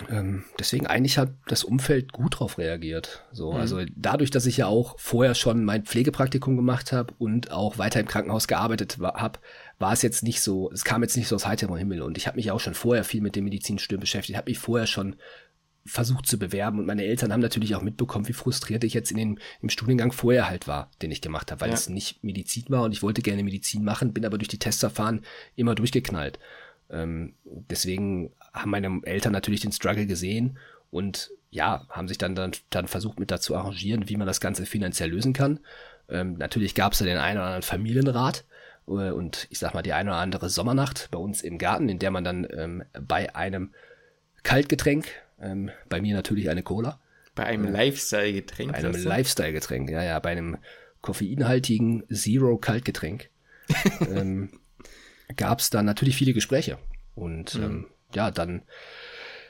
ähm, deswegen eigentlich hat das Umfeld gut drauf reagiert. So, mhm. also dadurch, dass ich ja auch vorher schon mein Pflegepraktikum gemacht habe und auch weiter im Krankenhaus gearbeitet habe, war es jetzt nicht so, es kam jetzt nicht so aus heiterem Himmel und ich habe mich auch schon vorher viel mit dem Medizinstudium beschäftigt, habe mich vorher schon versucht zu bewerben und meine Eltern haben natürlich auch mitbekommen, wie frustriert ich jetzt in den, im Studiengang vorher halt war, den ich gemacht habe, weil ja. es nicht Medizin war und ich wollte gerne Medizin machen, bin aber durch die Testverfahren immer durchgeknallt. Ähm, deswegen haben meine Eltern natürlich den Struggle gesehen und ja, haben sich dann, dann, dann versucht mit dazu arrangieren, wie man das Ganze finanziell lösen kann. Ähm, natürlich gab es da den einen oder anderen Familienrat äh, und ich sag mal die eine oder andere Sommernacht bei uns im Garten, in der man dann ähm, bei einem Kaltgetränk, ähm, bei mir natürlich eine Cola. Bei einem äh, Lifestyle-Getränk? Bei einem Lifestyle-Getränk, ja, ja, bei einem koffeinhaltigen Zero-Kaltgetränk. <laughs> ähm, gab es dann natürlich viele Gespräche. Und mhm. ähm, ja, dann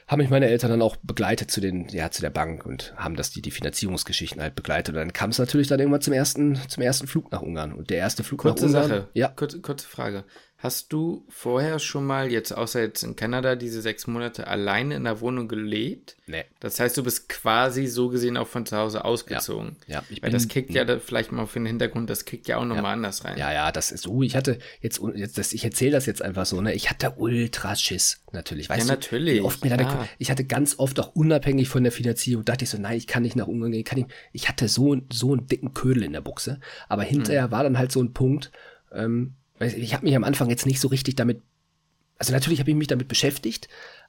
haben mich meine Eltern dann auch begleitet zu den, ja, zu der Bank und haben das die, die Finanzierungsgeschichten halt begleitet. Und dann kam es natürlich dann irgendwann zum ersten, zum ersten Flug nach Ungarn. Und der erste Flug kurze nach Ungarn. Sache. Ja. Kurze, kurze Frage. Hast du vorher schon mal, jetzt außer jetzt in Kanada, diese sechs Monate alleine in der Wohnung gelebt? Nee. Das heißt, du bist quasi so gesehen auch von zu Hause ausgezogen. Ja, ja ich Weil bin, das kickt ja da vielleicht mal für den Hintergrund, das kickt ja auch nochmal ja. anders rein. Ja, ja, das ist so. Ich hatte jetzt, jetzt das, ich erzähle das jetzt einfach so, ne? Ich hatte ultra Schiss, natürlich. Weißt ja, natürlich. Oft mir dann, ich hatte ganz oft auch unabhängig von der Finanzierung, dachte ich so, nein, ich kann nicht nach Ungarn gehen, kann ich, ich hatte so, so einen dicken Ködel in der Buchse. Aber hinterher hm. war dann halt so ein Punkt, ähm, ich habe mich am Anfang jetzt nicht so richtig damit, also natürlich habe ich mich damit beschäftigt,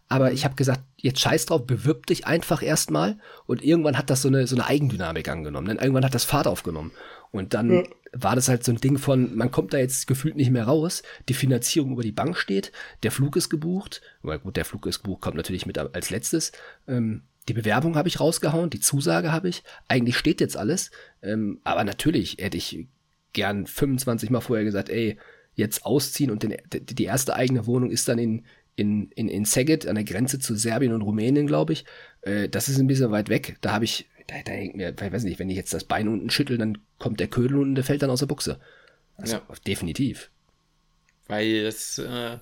aber ich habe gesagt, jetzt scheiß drauf, bewirb dich einfach erstmal und irgendwann hat das so eine, so eine Eigendynamik angenommen. Denn irgendwann hat das Fahrt aufgenommen. Und dann ja. war das halt so ein Ding von, man kommt da jetzt gefühlt nicht mehr raus, die Finanzierung über die Bank steht, der Flug ist gebucht, weil gut, der Flug ist gebucht, kommt natürlich mit als letztes. Ähm, die Bewerbung habe ich rausgehauen, die Zusage habe ich, eigentlich steht jetzt alles, ähm, aber natürlich hätte ich gern 25 Mal vorher gesagt, ey, jetzt ausziehen und den, die erste eigene Wohnung ist dann in, in, in, in Szeged an der Grenze zu Serbien und Rumänien, glaube ich. Äh, das ist ein bisschen weit weg. Da habe ich, da, da hängt mir, ich weiß nicht, wenn ich jetzt das Bein unten schüttel, dann kommt der Ködel und der fällt dann aus der Buchse. Also, ja. definitiv. Weil es äh,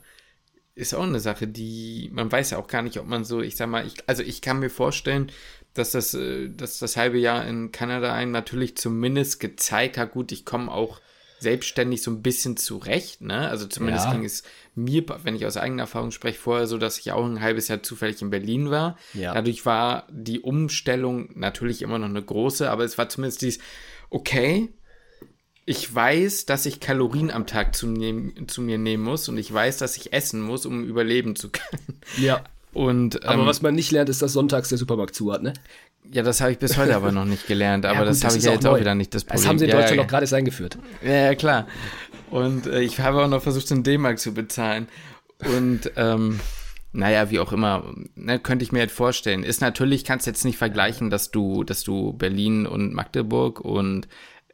ist auch eine Sache, die man weiß ja auch gar nicht, ob man so, ich sag mal, ich, also ich kann mir vorstellen, dass das, äh, dass das halbe Jahr in Kanada einen natürlich zumindest gezeigt hat, gut, ich komme auch selbstständig so ein bisschen zurecht, ne? Also zumindest ja. ging es mir, wenn ich aus eigener Erfahrung spreche, vorher so, dass ich auch ein halbes Jahr zufällig in Berlin war. Ja. Dadurch war die Umstellung natürlich immer noch eine große, aber es war zumindest dies, okay, ich weiß, dass ich Kalorien am Tag zu, nehm, zu mir nehmen muss und ich weiß, dass ich essen muss, um überleben zu <laughs> können. Ja. Und, aber ähm, was man nicht lernt, ist, dass sonntags der Supermarkt zu hat, ne? Ja, das habe ich bis heute aber noch nicht gelernt, <laughs> aber ja, gut, das, das habe ich ja jetzt neu. auch wieder nicht das Problem. Das haben sie in ja, Deutschland ja, noch gerade erst eingeführt. Ja, ja, klar. Und äh, ich habe auch noch versucht, in D-Mark zu bezahlen. Und ähm, naja, wie auch immer, ne, könnte ich mir halt vorstellen. Ist natürlich, kannst jetzt nicht vergleichen, dass du, dass du Berlin und Magdeburg und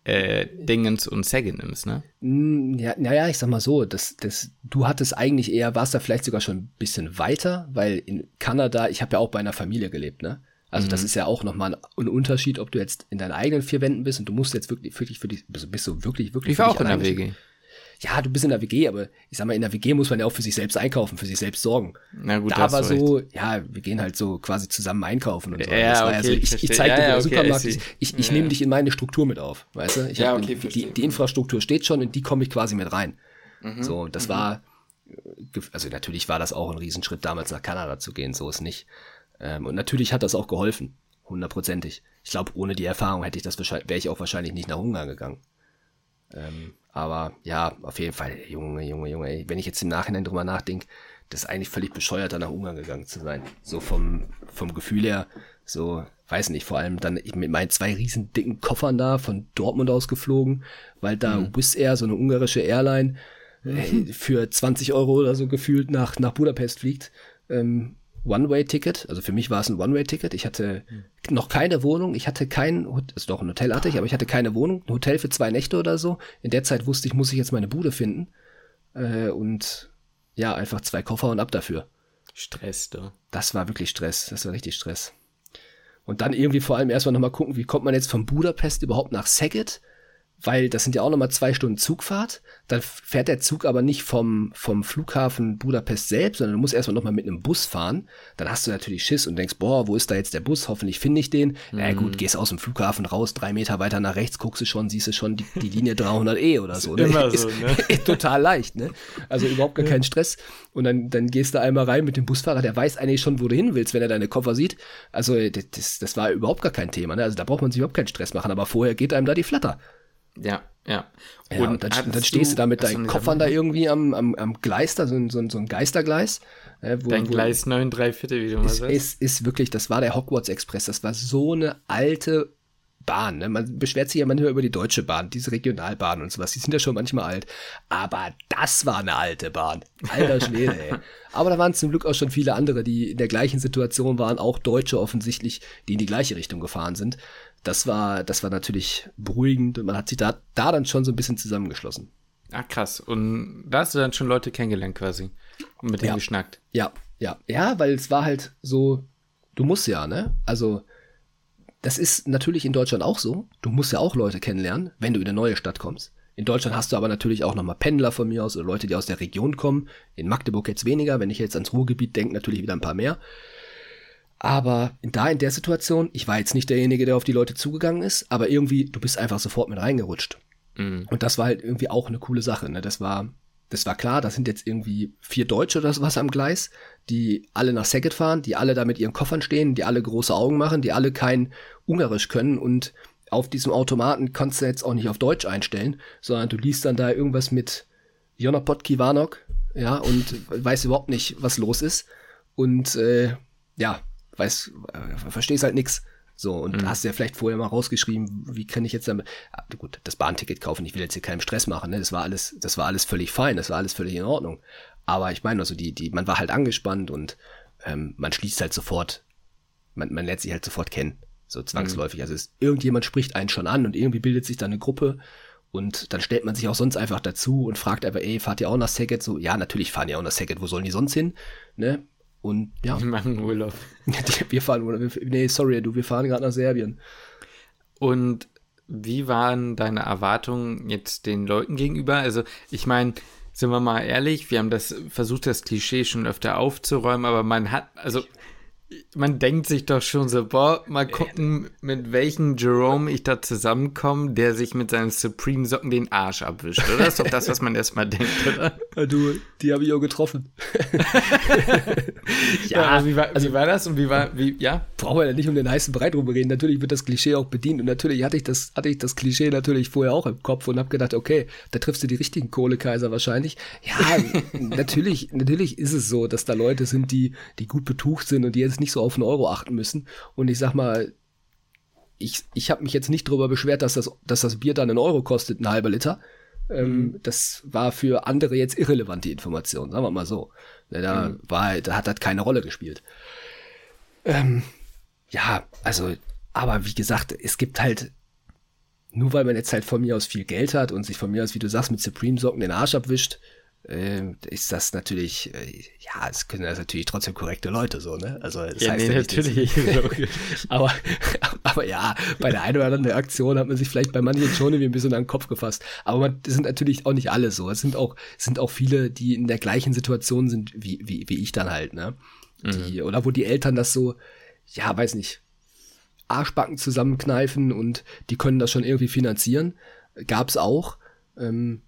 äh, Dingens und Säge nimmst, ne? Hm, ja, naja, ich sag mal so, das, das, du hattest eigentlich eher, warst da vielleicht sogar schon ein bisschen weiter, weil in Kanada, ich habe ja auch bei einer Familie gelebt, ne? Also mhm. das ist ja auch nochmal ein Unterschied, ob du jetzt in deinen eigenen vier Wänden bist und du musst jetzt wirklich, wirklich für dich, bist, bist du wirklich, wirklich. Ich war auch in der WG ja, du bist in der WG, aber ich sag mal, in der WG muss man ja auch für sich selbst einkaufen, für sich selbst sorgen. Na gut, da war so, ja, wir gehen halt so quasi zusammen einkaufen und so. Ja, das war okay, ja so, ich, ich, zeig dir, ja, ja, okay, Supermarkt, ich, ich, ich ja. nehme dich in meine Struktur mit auf, weißt du? Ich ja, okay, die, die Infrastruktur steht schon und die komme ich quasi mit rein. Mhm, so, das mhm. war, also natürlich war das auch ein Riesenschritt, damals nach Kanada zu gehen, so ist nicht. Ähm, und natürlich hat das auch geholfen, hundertprozentig. Ich glaube, ohne die Erfahrung hätte ich das wahrscheinlich, wäre ich auch wahrscheinlich nicht nach Ungarn gegangen. Ähm, aber ja, auf jeden Fall, Junge, Junge, Junge, ey, wenn ich jetzt im Nachhinein drüber nachdenke, das ist eigentlich völlig bescheuert, da nach Ungarn gegangen zu sein. So vom, vom Gefühl her, so, weiß nicht, vor allem dann mit meinen zwei riesen dicken Koffern da von Dortmund aus geflogen, weil da mhm. Wizz Air, so eine ungarische Airline, mhm. für 20 Euro oder so gefühlt nach, nach Budapest fliegt. Ähm, One-Way-Ticket. Also für mich war es ein One-Way-Ticket. Ich hatte noch keine Wohnung. Ich hatte kein, ist doch ein Hotel hatte ich, aber ich hatte keine Wohnung. Ein Hotel für zwei Nächte oder so. In der Zeit wusste ich, muss ich jetzt meine Bude finden. Äh, und ja, einfach zwei Koffer und ab dafür. Stress, da. Das war wirklich Stress. Das war richtig Stress. Und dann irgendwie vor allem erstmal nochmal gucken, wie kommt man jetzt von Budapest überhaupt nach Saget? Weil das sind ja auch nochmal zwei Stunden Zugfahrt. Dann fährt der Zug aber nicht vom, vom Flughafen Budapest selbst, sondern du musst erstmal nochmal mit einem Bus fahren. Dann hast du natürlich Schiss und denkst, boah, wo ist da jetzt der Bus? Hoffentlich finde ich den. Mhm. Na gut, gehst aus dem Flughafen raus, drei Meter weiter nach rechts, guckst du schon, siehst du schon die, die Linie 300E oder so. Ne? Immer <laughs> so, ne? <laughs> Ist total leicht, ne? Also überhaupt gar kein Stress. Und dann, dann gehst du einmal rein mit dem Busfahrer, der weiß eigentlich schon, wo du hin willst, wenn er deine Koffer sieht. Also das, das war überhaupt gar kein Thema, ne? Also da braucht man sich überhaupt keinen Stress machen, aber vorher geht einem da die Flatter. Ja, ja. Und, ja, und dann, dann stehst du, da mit deinen Koffern da irgendwie am, am, am Gleis, da so, so, so ein Geistergleis. Äh, wo, Dein wo, Gleis 9 3 Viertel, wie du mal sagst. Ist, ist wirklich, das war der Hogwarts Express. Das war so eine alte Bahn. Ne? Man beschwert sich ja manchmal über die Deutsche Bahn, diese Regionalbahn und sowas. Die sind ja schon manchmal alt. Aber das war eine alte Bahn. Alter <laughs> Schwede, ey. Aber da waren zum Glück auch schon viele andere, die in der gleichen Situation waren, auch Deutsche offensichtlich, die in die gleiche Richtung gefahren sind das war, das war natürlich beruhigend und man hat sich da, da dann schon so ein bisschen zusammengeschlossen. Ah, krass. Und da hast du dann schon Leute kennengelernt quasi und mit denen ja. geschnackt. Ja, ja, ja, weil es war halt so, du musst ja, ne? Also, das ist natürlich in Deutschland auch so. Du musst ja auch Leute kennenlernen, wenn du in eine neue Stadt kommst. In Deutschland hast du aber natürlich auch nochmal Pendler von mir aus oder Leute, die aus der Region kommen. In Magdeburg jetzt weniger. Wenn ich jetzt ans Ruhrgebiet denke, natürlich wieder ein paar mehr. Aber da in der Situation, ich war jetzt nicht derjenige, der auf die Leute zugegangen ist, aber irgendwie, du bist einfach sofort mit reingerutscht. Mhm. Und das war halt irgendwie auch eine coole Sache. Ne? Das war, das war klar, da sind jetzt irgendwie vier Deutsche oder sowas am Gleis, die alle nach Saget fahren, die alle da mit ihren Koffern stehen, die alle große Augen machen, die alle kein Ungarisch können und auf diesem Automaten kannst du jetzt auch nicht auf Deutsch einstellen, sondern du liest dann da irgendwas mit Jonapot Kivanok, ja, und weißt überhaupt nicht, was los ist. Und äh, ja, weiß, äh, verstehst halt nix. So, und mhm. hast ja vielleicht vorher mal rausgeschrieben, wie kann ich jetzt damit, ah, gut, das Bahnticket kaufen, ich will jetzt hier keinen Stress machen, ne? Das war alles, das war alles völlig fein, das war alles völlig in Ordnung. Aber ich meine, also die, die, man war halt angespannt und ähm, man schließt halt sofort, man, man lernt sich halt sofort kennen. So zwangsläufig. Mhm. Also es, irgendjemand spricht einen schon an und irgendwie bildet sich da eine Gruppe und dann stellt man sich auch sonst einfach dazu und fragt einfach, ey, fahrt ihr auch nach Saget? So, ja, natürlich fahren die auch nach Saget, wo sollen die sonst hin? Ne? Und ja. Die machen Urlaub. <laughs> wir fahren Urlaub. Nee, sorry, du, wir fahren gerade nach Serbien. Und wie waren deine Erwartungen jetzt den Leuten gegenüber? Also, ich meine, sind wir mal ehrlich, wir haben das versucht, das Klischee schon öfter aufzuräumen, aber man hat, also man denkt sich doch schon so, boah, mal gucken, mit welchem Jerome ich da zusammenkomme, der sich mit seinen Supreme-Socken den Arsch abwischt, oder? Das ist doch das, was man erstmal denkt, oder? Du, die habe ich auch getroffen. <laughs> ja, ja wie, war, also, wie war das und wie war, wie, ja? Brauchen wir ja nicht um den heißen Brei drüber reden. Natürlich wird das Klischee auch bedient und natürlich hatte ich das, hatte ich das Klischee natürlich vorher auch im Kopf und habe gedacht, okay, da triffst du die richtigen Kohlekaiser wahrscheinlich. Ja, <laughs> natürlich, natürlich ist es so, dass da Leute sind, die, die gut betucht sind und die jetzt jetzt nicht so auf einen Euro achten müssen. Und ich sag mal, ich, ich habe mich jetzt nicht darüber beschwert, dass das, dass das Bier dann einen Euro kostet, ein halber Liter. Ähm, mhm. Das war für andere jetzt irrelevante Information, sagen wir mal so. Da mhm. war, da hat das keine Rolle gespielt. Ähm, ja, also, aber wie gesagt, es gibt halt, nur weil man jetzt halt von mir aus viel Geld hat und sich von mir aus, wie du sagst, mit Supreme-Socken den Arsch abwischt, ist das natürlich, äh, ja, es können das natürlich trotzdem korrekte Leute so, ne? Also das ja, heißt nee, ja natürlich. <laughs> <laughs> aber, aber ja, bei der einen oder anderen Aktion hat man sich vielleicht bei manchen schon irgendwie ein bisschen an den Kopf gefasst. Aber man, das sind natürlich auch nicht alle so. Es sind auch, sind auch viele, die in der gleichen Situation sind wie, wie, wie ich dann halt, ne? Die, mhm. Oder wo die Eltern das so, ja, weiß nicht, Arschbacken zusammenkneifen und die können das schon irgendwie finanzieren. Gab's auch. Ähm,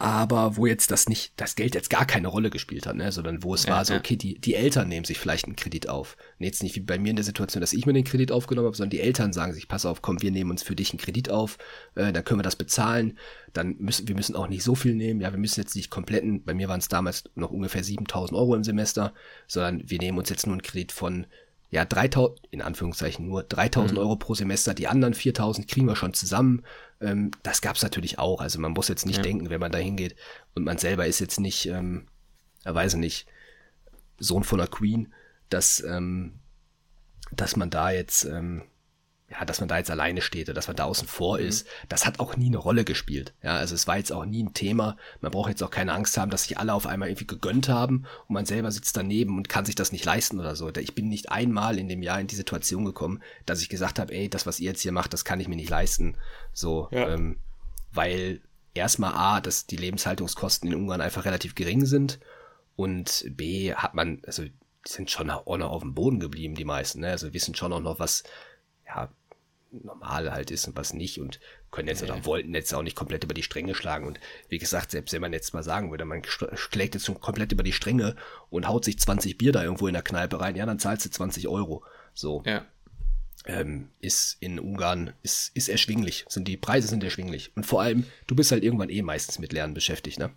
aber wo jetzt das nicht, das Geld jetzt gar keine Rolle gespielt hat, ne, sondern wo es ja, war so, okay, die, die Eltern nehmen sich vielleicht einen Kredit auf. Und jetzt nicht wie bei mir in der Situation, dass ich mir den Kredit aufgenommen habe, sondern die Eltern sagen sich, pass auf, komm, wir nehmen uns für dich einen Kredit auf, äh, dann können wir das bezahlen, dann müssen, wir müssen auch nicht so viel nehmen, ja, wir müssen jetzt nicht kompletten, bei mir waren es damals noch ungefähr 7000 Euro im Semester, sondern wir nehmen uns jetzt nur einen Kredit von ja, 3000, in Anführungszeichen nur 3000 mhm. Euro pro Semester, die anderen 4000 kriegen wir schon zusammen. Ähm, das gab's natürlich auch. Also man muss jetzt nicht ja. denken, wenn man da hingeht und man selber ist jetzt nicht, ähm, er weiß nicht, Sohn von einer Queen, dass, ähm, dass man da jetzt, ähm, ja, dass man da jetzt alleine steht oder dass man da außen vor mhm. ist, das hat auch nie eine Rolle gespielt. Ja, also es war jetzt auch nie ein Thema. Man braucht jetzt auch keine Angst haben, dass sich alle auf einmal irgendwie gegönnt haben und man selber sitzt daneben und kann sich das nicht leisten oder so. Ich bin nicht einmal in dem Jahr in die Situation gekommen, dass ich gesagt habe, ey, das, was ihr jetzt hier macht, das kann ich mir nicht leisten. So, ja. ähm, weil erstmal A, dass die Lebenshaltungskosten in Ungarn einfach relativ gering sind und B, hat man, also die sind schon auch noch auf dem Boden geblieben, die meisten, ne? Also wissen schon auch noch, was, ja, normal halt ist und was nicht und können jetzt ja. oder wollten jetzt auch nicht komplett über die Stränge schlagen und wie gesagt, selbst wenn man jetzt mal sagen würde, man schlägt jetzt schon komplett über die Stränge und haut sich 20 Bier da irgendwo in der Kneipe rein, ja, dann zahlst du 20 Euro. So. Ja. Ähm, ist in Ungarn, ist, ist erschwinglich. Sind die Preise sind erschwinglich. Und vor allem, du bist halt irgendwann eh meistens mit Lernen beschäftigt, ne?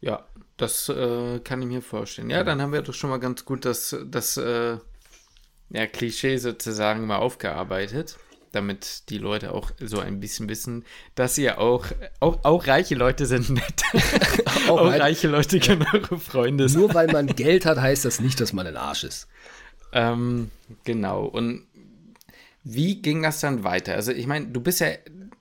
Ja, das äh, kann ich mir vorstellen. Ja, dann haben wir doch schon mal ganz gut das, das äh, ja, Klischee sozusagen mal aufgearbeitet, damit die Leute auch so ein bisschen wissen, dass ihr auch, auch, auch reiche Leute sind nett. <laughs> auch, auch reiche Leute können eure Freunde sein. Nur weil man Geld hat, heißt das nicht, dass man ein Arsch ist. Ähm, genau. Und wie ging das dann weiter? Also ich meine, du bist ja,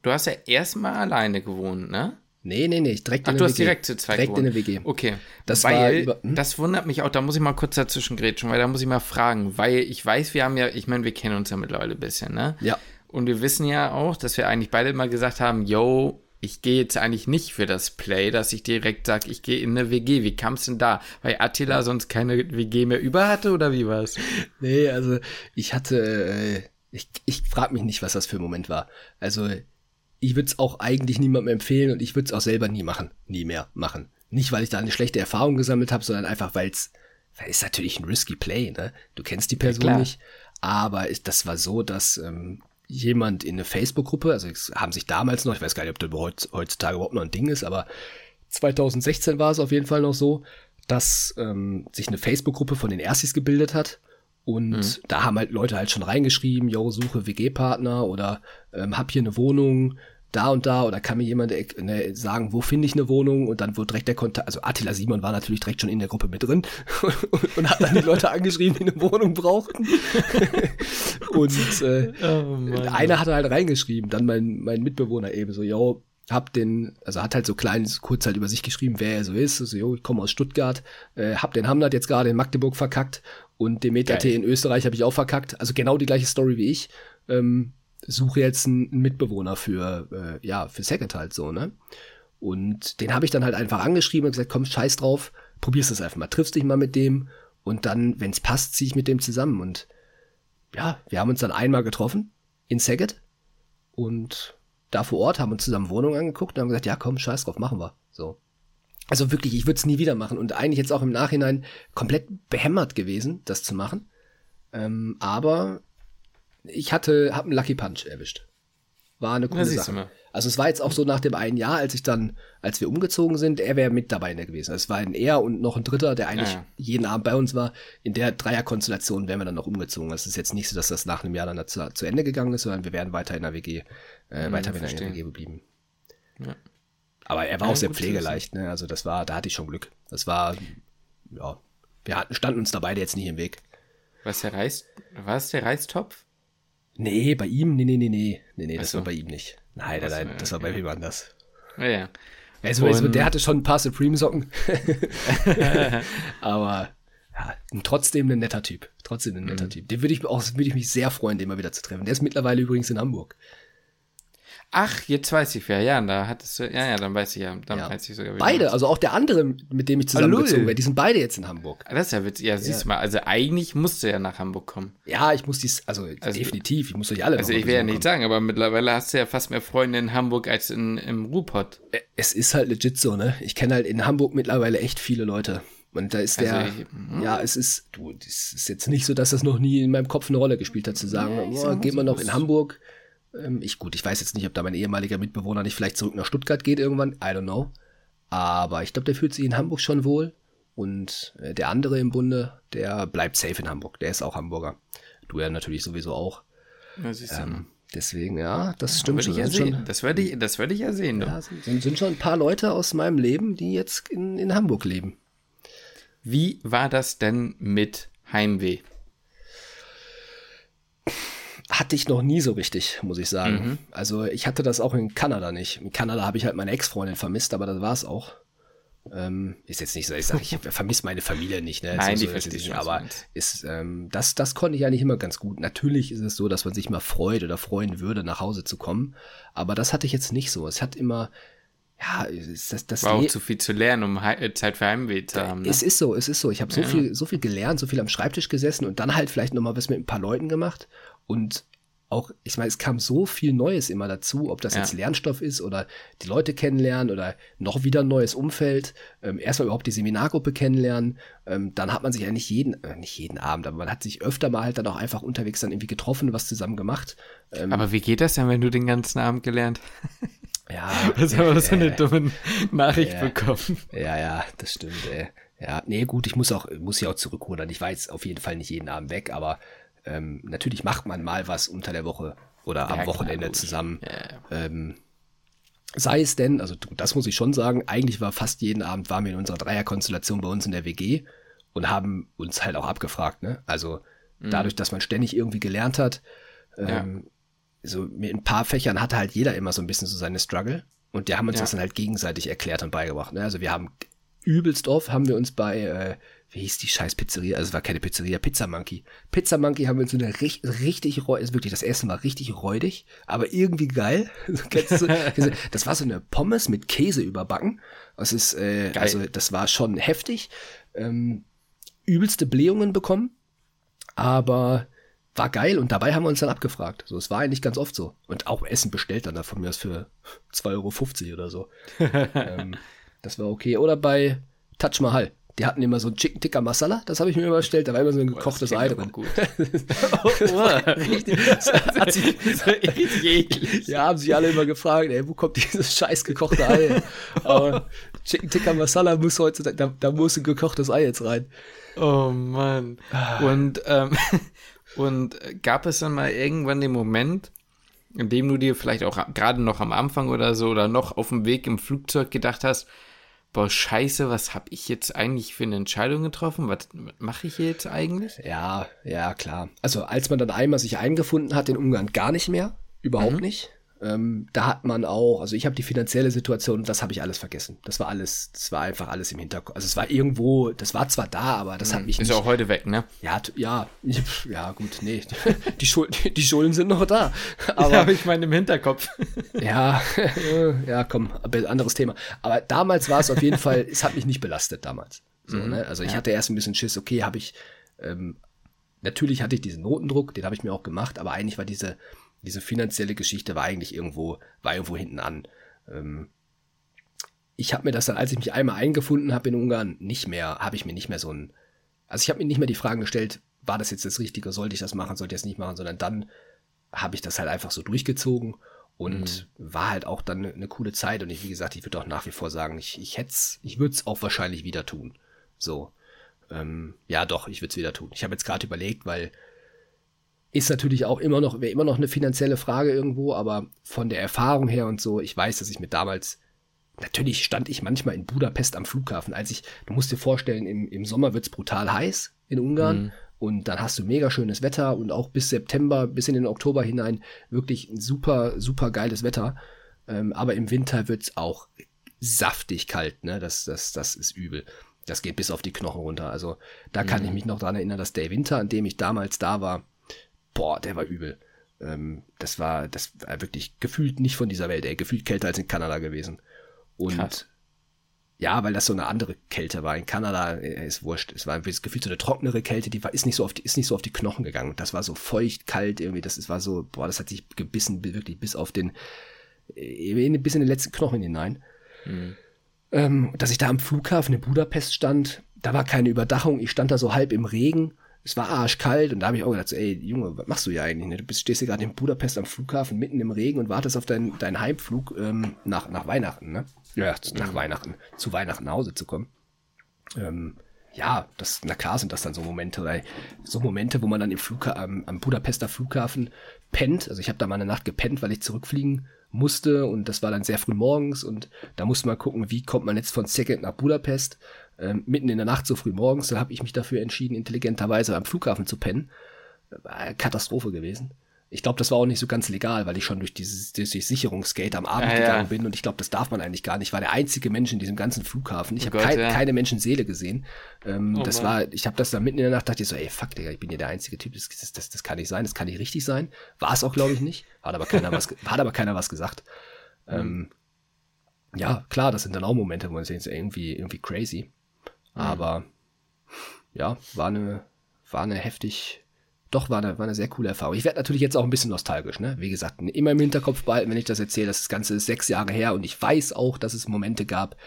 du hast ja erstmal alleine gewohnt, ne? Nee, nee, nee, direkt Ach, in der WG. Ach, du hast direkt zu zweit Direkt in der WG. Okay. Das weil, über, hm? das wundert mich auch, da muss ich mal kurz dazwischen grätschen, weil da muss ich mal fragen, weil ich weiß, wir haben ja, ich meine, wir kennen uns ja mittlerweile ein bisschen, ne? Ja. Und wir wissen ja auch, dass wir eigentlich beide mal gesagt haben, yo, ich gehe jetzt eigentlich nicht für das Play, dass ich direkt sage, ich gehe in eine WG. Wie kam es denn da? Weil Attila sonst keine WG mehr über hatte oder wie war's? <laughs> Nee, also ich hatte, äh, ich, ich frage mich nicht, was das für ein Moment war. Also ich würde es auch eigentlich niemandem empfehlen und ich würde es auch selber nie machen, nie mehr machen. Nicht, weil ich da eine schlechte Erfahrung gesammelt habe, sondern einfach, weil es ist natürlich ein risky Play, ne? Du kennst die Person ja, nicht, aber ist, das war so, dass ähm, jemand in eine Facebook-Gruppe, also haben sich damals noch, ich weiß gar nicht, ob das heutzutage überhaupt noch ein Ding ist, aber 2016 war es auf jeden Fall noch so, dass ähm, sich eine Facebook-Gruppe von den Erstis gebildet hat und mhm. da haben halt Leute halt schon reingeschrieben, yo, suche WG-Partner oder ähm, hab hier eine Wohnung, da und da, oder kann mir jemand äh, ne, sagen, wo finde ich eine Wohnung? Und dann wurde direkt der Kontakt, also Attila Simon war natürlich direkt schon in der Gruppe mit drin und, <laughs> und hat dann die Leute angeschrieben, die eine Wohnung brauchten. <laughs> und äh, oh einer hat halt reingeschrieben, dann mein, mein Mitbewohner eben so, yo, hab den, also hat halt so klein, kurz halt über sich geschrieben, wer er so ist. Also, jo, ich komme aus Stuttgart, äh, hab den Hamlet jetzt gerade in Magdeburg verkackt und den Meta-T in Österreich habe ich auch verkackt. Also genau die gleiche Story wie ich. Ähm, suche jetzt einen Mitbewohner für, äh, ja, für Second halt so, ne? Und den habe ich dann halt einfach angeschrieben und gesagt, komm, scheiß drauf, probierst es einfach mal, triffst dich mal mit dem und dann, wenn es passt, ziehe ich mit dem zusammen. Und ja, wir haben uns dann einmal getroffen in Saget und da vor Ort, haben uns zusammen Wohnungen angeguckt und haben gesagt, ja komm, scheiß drauf, machen wir. So. Also wirklich, ich würde es nie wieder machen und eigentlich jetzt auch im Nachhinein komplett behämmert gewesen, das zu machen. Ähm, aber ich hatte, hab einen Lucky Punch erwischt. War eine coole Sache. Also es war jetzt auch so nach dem einen Jahr, als ich dann, als wir umgezogen sind, er wäre mit dabei gewesen. Es war ein er und noch ein dritter, der eigentlich ja. jeden Abend bei uns war. In der Dreierkonstellation wären wir dann noch umgezogen. Es ist jetzt nicht so, dass das nach einem Jahr dann zu, zu Ende gegangen ist, sondern wir wären weiter in der WG, äh, hm, weiter der WG geblieben. Ja. Aber er war ja, auch sehr pflegeleicht, ne? Also das war, da hatte ich schon Glück. Das war, ja, wir hatten, standen uns da beide jetzt nicht im Weg. Was der Reis, war es der Reistopf? Nee, bei ihm, nee, nee, nee, nee, nee, nee, das so. war bei ihm nicht. Nein, nein, nein, das war bei wem anders. Ja, ja. Also, also, der hatte schon ein paar Supreme-Socken. <laughs> Aber ja, trotzdem ein netter Typ. Trotzdem ein netter mhm. Typ. Den würde ich auch, würde ich mich sehr freuen, den mal wieder zu treffen. Der ist mittlerweile übrigens in Hamburg. Ach, jetzt weiß ich wer. Ja, da hattest du, ja, ja, dann weiß ich ja, dann ja. weiß ich sogar. Beide, also auch der andere, mit dem ich zusammengezogen werde, die sind beide jetzt in Hamburg. Das ist ja witzig. Ja, siehst du mal, also eigentlich musst du ja nach Hamburg kommen. Ja, ich muss dies, also, also definitiv, ich muss euch alle Also ich will ja nicht sagen, aber mittlerweile hast du ja fast mehr Freunde in Hamburg als in, im Ruhrpott. Es ist halt legit so, ne? Ich kenne halt in Hamburg mittlerweile echt viele Leute. Und da ist der, also ich, hm. ja, es ist, du, es ist jetzt nicht so, dass das noch nie in meinem Kopf eine Rolle gespielt hat, zu sagen, ja, oh, geht man noch in Hamburg ich, gut, ich weiß jetzt nicht, ob da mein ehemaliger Mitbewohner nicht vielleicht zurück nach Stuttgart geht irgendwann. I don't know. Aber ich glaube, der fühlt sich in Hamburg schon wohl. Und äh, der andere im Bunde, der bleibt safe in Hamburg. Der ist auch Hamburger. Du ja natürlich sowieso auch. Ja, ähm, deswegen, ja, das ja, stimmt schon. Ja schon. Das werde ich, das werde ich ja sehen. Ja, sind, sind schon ein paar Leute aus meinem Leben, die jetzt in, in Hamburg leben. Wie war das denn mit Heimweh? Hatte ich noch nie so richtig, muss ich sagen. Mhm. Also ich hatte das auch in Kanada nicht. In Kanada habe ich halt meine Ex-Freundin vermisst, aber das war es auch. Ähm, ist jetzt nicht so, ich sage, ich <laughs> vermisse meine Familie nicht, ne? Nein, die so, verstehe ich Aber ist, ähm, das, das konnte ich eigentlich immer ganz gut. Natürlich ist es so, dass man sich mal freut oder freuen würde, nach Hause zu kommen. Aber das hatte ich jetzt nicht so. Es hat immer, ja, das, das war auch zu viel zu lernen, um He Zeit für Heimweh zu haben. Ne? Es ist so, es ist so. Ich habe so ja. viel, so viel gelernt, so viel am Schreibtisch gesessen und dann halt vielleicht nochmal was mit ein paar Leuten gemacht. Und auch, ich meine, es kam so viel Neues immer dazu, ob das ja. jetzt Lernstoff ist oder die Leute kennenlernen oder noch wieder ein neues Umfeld. Ähm, erstmal überhaupt die Seminargruppe kennenlernen. Ähm, dann hat man sich ja nicht jeden, äh, nicht jeden Abend, aber man hat sich öfter mal halt dann auch einfach unterwegs dann irgendwie getroffen, was zusammen gemacht. Ähm, aber wie geht das denn, wenn du den ganzen Abend gelernt? <laughs> Ja. Was haben wir so eine dumme Nachricht äh, bekommen? Ja, ja, das stimmt, ey. Ja, nee, gut, ich muss auch, muss ja auch zurückrudern. Ich war jetzt auf jeden Fall nicht jeden Abend weg, aber ähm, natürlich macht man mal was unter der Woche oder ja, am Wochenende klar, zusammen. Ja. Ähm, sei es denn, also das muss ich schon sagen, eigentlich war fast jeden Abend waren wir in unserer Dreierkonstellation bei uns in der WG und haben uns halt auch abgefragt, ne? Also mhm. dadurch, dass man ständig irgendwie gelernt hat, ähm, so mit ein paar Fächern hatte halt jeder immer so ein bisschen so seine Struggle und die haben uns das dann halt gegenseitig erklärt und beigebracht. Ne? Also wir haben übelst oft haben wir uns bei äh, wie hieß die scheiß Pizzeria? Also es war keine Pizzeria, Pizza Monkey. Pizza Monkey haben wir so eine richtig, richtig, also wirklich, das Essen war richtig räudig, aber irgendwie geil. <laughs> <laughs> das war so eine Pommes mit Käse überbacken. Das ist, äh, also das war schon heftig. Ähm, übelste Blähungen bekommen, aber war geil und dabei haben wir uns dann abgefragt. So, es war eigentlich ganz oft so. Und auch Essen bestellt dann da von mir aus für 2,50 Euro oder so. <laughs> ähm, das war okay. Oder bei Taj Mahal. Die hatten immer so ein Chicken Tikka Masala, das habe ich mir immer bestellt, da war immer so ein gekochtes Ei drin. Gut. <laughs> richtig, hat sich, <laughs> richtig eklig. Ja, haben sich alle immer gefragt, ey, wo kommt dieses scheiß gekochte Ei? Aber Chicken Tikka Masala muss heutzutage, da, da muss ein gekochtes Ei jetzt rein. Oh Mann. Und, ähm, <laughs> und gab es dann mal irgendwann den Moment, in dem du dir vielleicht auch gerade noch am Anfang oder so oder noch auf dem Weg im Flugzeug gedacht hast, boah, scheiße, was habe ich jetzt eigentlich für eine Entscheidung getroffen? Was mache ich jetzt eigentlich? Ja, ja, klar. Also als man dann einmal sich eingefunden hat in Ungarn, gar nicht mehr, überhaupt mhm. nicht. Ähm, da hat man auch, also ich habe die finanzielle Situation, das habe ich alles vergessen. Das war alles, das war einfach alles im Hinterkopf. Also es war irgendwo, das war zwar da, aber das hat hm, mich Ist nicht. Ist auch heute weg, ne? Ja, ja, ja, gut, nee. <laughs> Die, Schul die Schulden sind noch da. <laughs> Aber ja, ich meine im Hinterkopf. <laughs> Ja, ja, komm, anderes Thema. Aber damals war es auf jeden Fall, es hat mich nicht belastet damals. So, mhm, ne? Also ich ja. hatte erst ein bisschen Schiss, okay, habe ich, ähm, natürlich hatte ich diesen Notendruck, den habe ich mir auch gemacht, aber eigentlich war diese, diese finanzielle Geschichte war eigentlich irgendwo, war irgendwo hinten an. Ähm, ich habe mir das dann, als ich mich einmal eingefunden habe in Ungarn, nicht mehr, habe ich mir nicht mehr so ein, also ich habe mir nicht mehr die Fragen gestellt, war das jetzt das Richtige, sollte ich das machen, sollte ich das nicht machen, sondern dann habe ich das halt einfach so durchgezogen und mhm. war halt auch dann eine, coole Zeit und ich, wie gesagt, ich würde auch nach wie vor sagen, ich, ich hätte ich würde es auch wahrscheinlich wieder tun. So. Ähm, ja, doch, ich würde es wieder tun. Ich habe jetzt gerade überlegt, weil ist natürlich auch immer noch, wäre immer noch eine finanzielle Frage irgendwo, aber von der Erfahrung her und so, ich weiß, dass ich mir damals, natürlich stand ich manchmal in Budapest am Flughafen, als ich, du musst dir vorstellen, im, im Sommer wird's brutal heiß in Ungarn. Mhm. Und dann hast du mega schönes Wetter und auch bis September, bis in den Oktober hinein wirklich ein super, super geiles Wetter. Ähm, aber im Winter wird's auch saftig kalt, ne? Das, das, das ist übel. Das geht bis auf die Knochen runter. Also da kann mhm. ich mich noch dran erinnern, dass der Winter, an dem ich damals da war, boah, der war übel. Ähm, das war, das war wirklich gefühlt nicht von dieser Welt, ey, gefühlt kälter als in Kanada gewesen. Und Krass. ja, weil das so eine andere Kälte war. In Kanada äh, ist wurscht. Es war gefühlt so eine trocknere Kälte, die war, ist nicht so auf die, ist nicht so auf die Knochen gegangen. Das war so feucht, kalt irgendwie. Das ist, war so, boah, das hat sich gebissen, wirklich bis auf den, äh, bis in den letzten Knochen hinein. Mhm ähm, dass ich da am Flughafen in Budapest stand. Da war keine Überdachung. Ich stand da so halb im Regen. Es war arschkalt und da habe ich auch gedacht, so, ey Junge, was machst du hier eigentlich? Ne? Du bist, stehst hier gerade in Budapest am Flughafen mitten im Regen und wartest auf deinen, deinen Heimflug ähm, nach, nach Weihnachten, ne? Ja, nach. Weihnachten, zu Weihnachten nach Hause zu kommen. Ähm, ja, das, na klar sind das dann so Momente, oder so Momente, wo man dann im Flugha am, am Budapester Flughafen pennt. Also ich habe da mal eine Nacht gepennt, weil ich zurückfliegen musste und das war dann sehr früh morgens und da musste man gucken, wie kommt man jetzt von Szeged nach Budapest ähm, mitten in der Nacht so früh morgens. Da habe ich mich dafür entschieden, intelligenterweise am Flughafen zu pennen. Katastrophe gewesen. Ich glaube, das war auch nicht so ganz legal, weil ich schon durch dieses, dieses Sicherungsgate am Abend ja, gegangen ja. bin und ich glaube, das darf man eigentlich gar nicht. Ich war der einzige Mensch in diesem ganzen Flughafen. Ich oh habe kein, ja. keine Menschenseele gesehen. Ähm, oh das war, ich habe das dann mitten in der Nacht dachte ich so, ey, fuck, Digga, ich bin hier der einzige Typ. Das, das, das, das kann nicht sein, das kann nicht richtig sein. War es auch, glaube ich, nicht. Hat aber keiner was, <laughs> hat aber keiner was gesagt. Mhm. Ähm, ja, klar, das sind dann auch Momente, wo man sich irgendwie, irgendwie crazy. Mhm. Aber ja, war eine, war eine heftig, doch, war eine, war eine sehr coole Erfahrung. Ich werde natürlich jetzt auch ein bisschen nostalgisch, ne? Wie gesagt, immer im Hinterkopf behalten, wenn ich das erzähle, das Ganze ist sechs Jahre her und ich weiß auch, dass es Momente gab,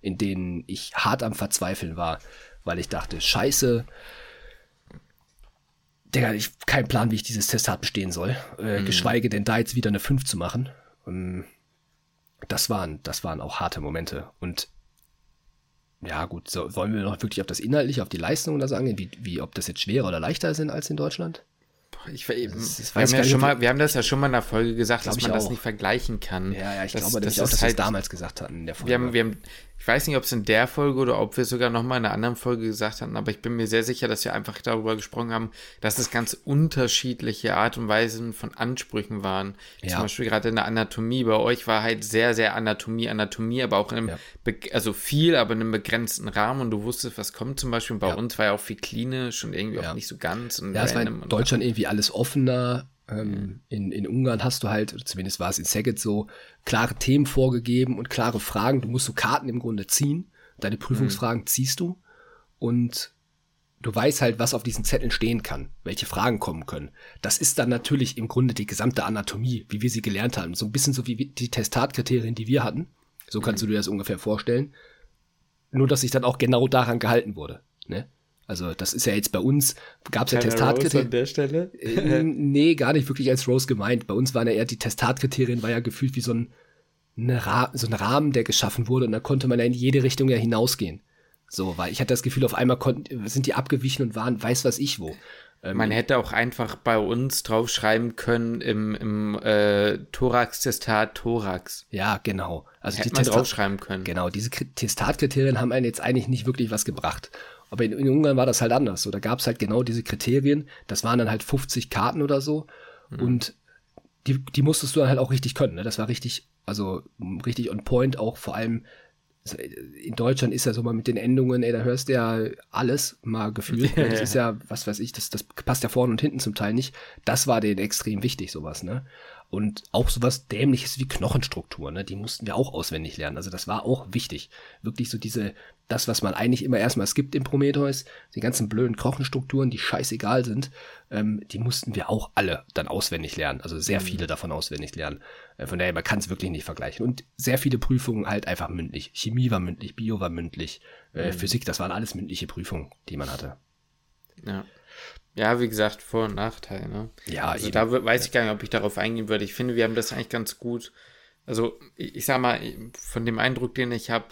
in denen ich hart am Verzweifeln war, weil ich dachte, scheiße, Digga, ich keinen Plan, wie ich dieses Testat bestehen soll. Äh, mhm. Geschweige denn da jetzt wieder eine 5 zu machen. Und ähm, das waren, das waren auch harte Momente. Und ja, gut, so, wollen wir noch wirklich auf das Inhaltliche, auf die Leistung oder sagen, wie, wie, ob das jetzt schwerer oder leichter sind als in Deutschland? Ich, das, das wir, haben ja schon mal, wir haben das ja schon mal in der Folge gesagt, dass man das nicht vergleichen kann. Ja, ja, ich das, glaube das auch, dass halt, wir es damals gesagt hatten in der Folge. Wir haben, wir haben, ich weiß nicht, ob es in der Folge oder ob wir sogar noch mal in einer anderen Folge gesagt hatten, aber ich bin mir sehr sicher, dass wir einfach darüber gesprochen haben, dass es ganz unterschiedliche Art und Weisen von Ansprüchen waren. Ja. Zum Beispiel gerade in der Anatomie. Bei euch war halt sehr, sehr Anatomie, Anatomie, aber auch in einem, ja. also viel, aber in einem begrenzten Rahmen und du wusstest, was kommt zum Beispiel. Und bei ja. uns war ja auch viel klinisch und irgendwie auch nicht so ganz. Und ja, es war in Deutschland irgendwie alles offener ähm, in, in Ungarn hast du halt, zumindest war es in Szeged so, klare Themen vorgegeben und klare Fragen. Du musst so Karten im Grunde ziehen. Deine Prüfungsfragen mhm. ziehst du und du weißt halt, was auf diesen Zetteln stehen kann, welche Fragen kommen können. Das ist dann natürlich im Grunde die gesamte Anatomie, wie wir sie gelernt haben. So ein bisschen so wie die Testatkriterien, die wir hatten. So kannst mhm. du dir das ungefähr vorstellen. Nur, dass sich dann auch genau daran gehalten wurde. Ne? Also das ist ja jetzt bei uns, gab es ja Testatkriterien. an der Stelle? äh, nee, gar nicht wirklich als Rose gemeint. Bei uns waren ja eher die Testatkriterien, war ja gefühlt wie so ein, eine Ra so ein Rahmen, der geschaffen wurde und da konnte man ja in jede Richtung ja hinausgehen. So, weil ich hatte das Gefühl, auf einmal konnten, sind die abgewichen und waren weiß was ich wo. Ähm, man hätte auch einfach bei uns draufschreiben können im, im äh, Thorax-Testat Thorax. Ja, genau. Also hätte die man Testat draufschreiben können. Genau, diese Testatkriterien haben einen jetzt eigentlich nicht wirklich was gebracht. Aber in, in Ungarn war das halt anders. So, da gab es halt genau diese Kriterien. Das waren dann halt 50 Karten oder so. Mhm. Und die, die musstest du dann halt auch richtig können. Ne? Das war richtig, also richtig on point, auch vor allem in Deutschland ist ja so mal mit den Endungen, ey, da hörst du ja alles mal gefühlt. Ne? Das ist ja, was weiß ich, das, das passt ja vorne und hinten zum Teil nicht. Das war denen extrem wichtig, sowas, ne? Und auch sowas Dämliches wie Knochenstruktur, ne? Die mussten wir auch auswendig lernen. Also das war auch wichtig. Wirklich so diese, das, was man eigentlich immer erstmal skippt im Prometheus, die ganzen blöden Knochenstrukturen, die scheißegal sind, ähm, die mussten wir auch alle dann auswendig lernen. Also sehr mhm. viele davon auswendig lernen. Äh, von daher, man kann es wirklich nicht vergleichen. Und sehr viele Prüfungen halt einfach mündlich. Chemie war mündlich, Bio war mündlich, äh, mhm. Physik, das waren alles mündliche Prüfungen, die man hatte. Ja. Ja, wie gesagt, Vor- und Nachteil. Ne? Ja, also eben. da weiß ich gar nicht, ob ich darauf eingehen würde. Ich finde, wir haben das eigentlich ganz gut. Also, ich, ich sag mal, von dem Eindruck, den ich habe,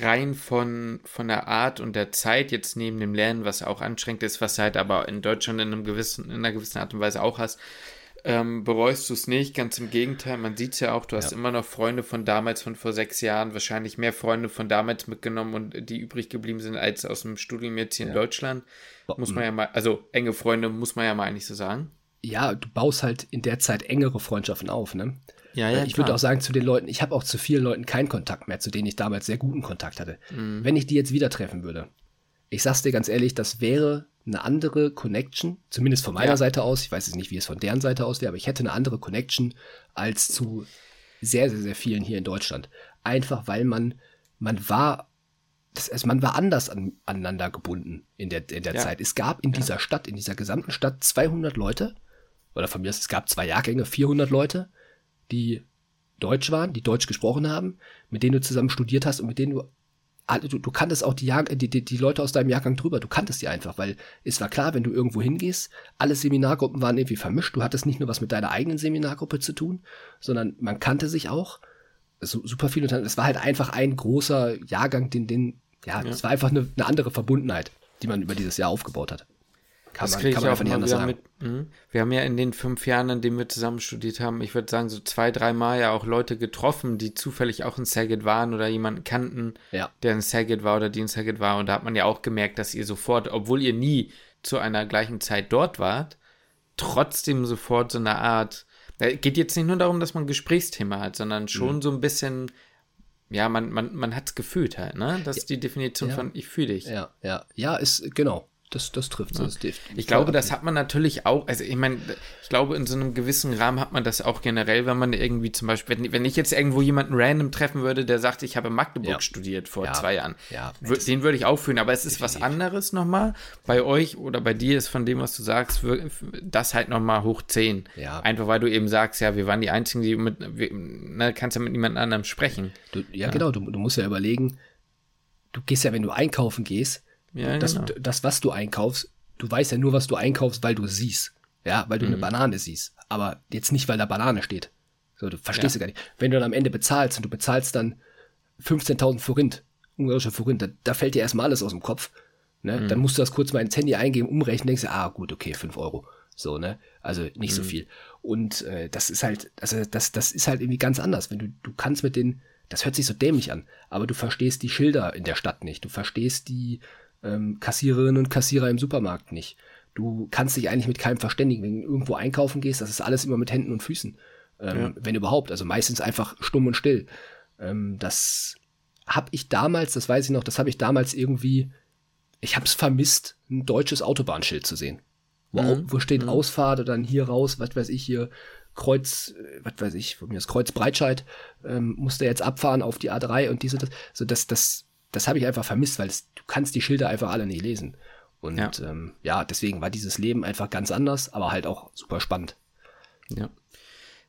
rein von, von der Art und der Zeit, jetzt neben dem Lernen, was auch anstrengend ist, was halt aber in Deutschland in, einem gewissen, in einer gewissen Art und Weise auch hast, ähm, bereust du es nicht, ganz im Gegenteil. Man sieht es ja auch, du hast ja. immer noch Freunde von damals, von vor sechs Jahren, wahrscheinlich mehr Freunde von damals mitgenommen und die übrig geblieben sind als aus dem Studium jetzt hier ja. in Deutschland. Muss man ja mal, also enge Freunde muss man ja mal eigentlich so sagen. Ja, du baust halt in der Zeit engere Freundschaften auf, ne? Ja, ja, ich würde auch sagen zu den Leuten, ich habe auch zu vielen Leuten keinen Kontakt mehr, zu denen ich damals sehr guten Kontakt hatte. Mhm. Wenn ich die jetzt wieder treffen würde, ich sag's dir ganz ehrlich, das wäre eine andere Connection, zumindest von meiner ja. Seite aus. Ich weiß jetzt nicht, wie es von deren Seite aus wäre, aber ich hätte eine andere Connection als zu sehr, sehr, sehr vielen hier in Deutschland. Einfach weil man, man war, das, also man war anders an, aneinander gebunden in der, in der ja. Zeit. Es gab in ja. dieser Stadt, in dieser gesamten Stadt 200 Leute, oder von mir aus, es gab zwei Jahrgänge, 400 Leute, die Deutsch waren, die Deutsch gesprochen haben, mit denen du zusammen studiert hast und mit denen du du, du kanntest auch die, Jahr, die, die, die Leute aus deinem Jahrgang drüber, du kanntest die einfach, weil es war klar, wenn du irgendwo hingehst, alle Seminargruppen waren irgendwie vermischt, du hattest nicht nur was mit deiner eigenen Seminargruppe zu tun, sondern man kannte sich auch, so, super viel, es war halt einfach ein großer Jahrgang, den, den, ja, es war einfach eine, eine andere Verbundenheit, die man über dieses Jahr aufgebaut hat. Kann das man, man einfach nicht anders sagen. Mit, mh. Wir haben ja in den fünf Jahren, in denen wir zusammen studiert haben, ich würde sagen, so zwei, dreimal ja auch Leute getroffen, die zufällig auch in Saget waren oder jemanden kannten, ja. der in Saget war oder die in Saget war. Und da hat man ja auch gemerkt, dass ihr sofort, obwohl ihr nie zu einer gleichen Zeit dort wart, trotzdem sofort so eine Art, Es geht jetzt nicht nur darum, dass man ein Gesprächsthema hat, sondern schon mhm. so ein bisschen ja, man, man, man hat es gefühlt halt, ne? Das ist die Definition ja. von ich fühle dich. Ja, ja, ja, ist genau das, das trifft es. Ja. Ich glaube, das hat man natürlich auch, also ich meine, ich glaube, in so einem gewissen Rahmen hat man das auch generell, wenn man irgendwie zum Beispiel, wenn, wenn ich jetzt irgendwo jemanden random treffen würde, der sagt, ich habe in Magdeburg ja. studiert vor ja. zwei Jahren, ja, den würde ich auch fühlen, aber es ist definitiv. was anderes nochmal. Bei euch oder bei dir ist von dem, was du sagst, das halt nochmal hoch 10. Ja. Einfach weil du eben sagst, ja, wir waren die Einzigen, die mit, wir, ne, kannst ja mit niemand anderem sprechen. Du, ja, genau, du, du musst ja überlegen, du gehst ja, wenn du einkaufen gehst, ja, das, genau. das, was du einkaufst, du weißt ja nur, was du einkaufst, weil du siehst. Ja, weil du mhm. eine Banane siehst. Aber jetzt nicht, weil da Banane steht. So, du verstehst ja. gar nicht. Wenn du dann am Ende bezahlst und du bezahlst dann 15.000 Forint, ungarische Forint, da, da, fällt dir erstmal alles aus dem Kopf. Ne? Mhm. Dann musst du das kurz mal ins Handy eingeben, umrechnen, denkst du, ah, gut, okay, 5 Euro. So, ne? Also nicht mhm. so viel. Und äh, das ist halt, also das, das ist halt irgendwie ganz anders. Wenn du, du kannst mit den, das hört sich so dämlich an, aber du verstehst die Schilder in der Stadt nicht. Du verstehst die, ähm, Kassiererinnen und Kassierer im Supermarkt nicht. Du kannst dich eigentlich mit keinem verständigen. Wenn du irgendwo einkaufen gehst, das ist alles immer mit Händen und Füßen. Ähm, ja. Wenn überhaupt. Also meistens einfach stumm und still. Ähm, das habe ich damals, das weiß ich noch, das habe ich damals irgendwie, ich habe es vermisst, ein deutsches Autobahnschild zu sehen. Wo, mhm. wo steht mhm. Ausfahrt oder dann hier raus, was weiß ich hier, Kreuz, äh, was weiß ich, von mir das Kreuz Breitscheid, ähm, musste jetzt abfahren auf die A3 und diese, das, so das, das das habe ich einfach vermisst, weil es, du kannst die Schilder einfach alle nicht lesen. Und ja. Ähm, ja, deswegen war dieses Leben einfach ganz anders, aber halt auch super spannend. Ja.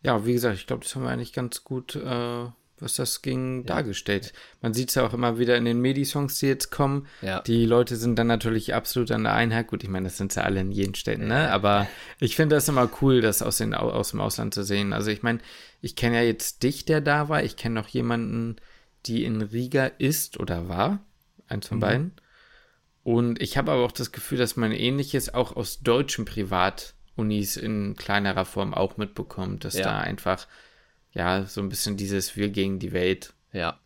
Ja, wie gesagt, ich glaube, das haben wir eigentlich ganz gut, äh, was das ging, ja. dargestellt. Man sieht es ja auch immer wieder in den Medi-Songs, die jetzt kommen. Ja. Die Leute sind dann natürlich absolut an der Einheit. Gut, ich meine, das sind ja alle in jeden Städten, ne? Aber ich finde das immer cool, das aus, den, aus dem Ausland zu sehen. Also ich meine, ich kenne ja jetzt dich, der da war. Ich kenne noch jemanden, die in Riga ist oder war. Eins von mhm. beiden. Und ich habe aber auch das Gefühl, dass man ähnliches auch aus deutschen Privatunis in kleinerer Form auch mitbekommt, dass ja. da einfach, ja, so ein bisschen dieses Wir gegen die Welt. Ja.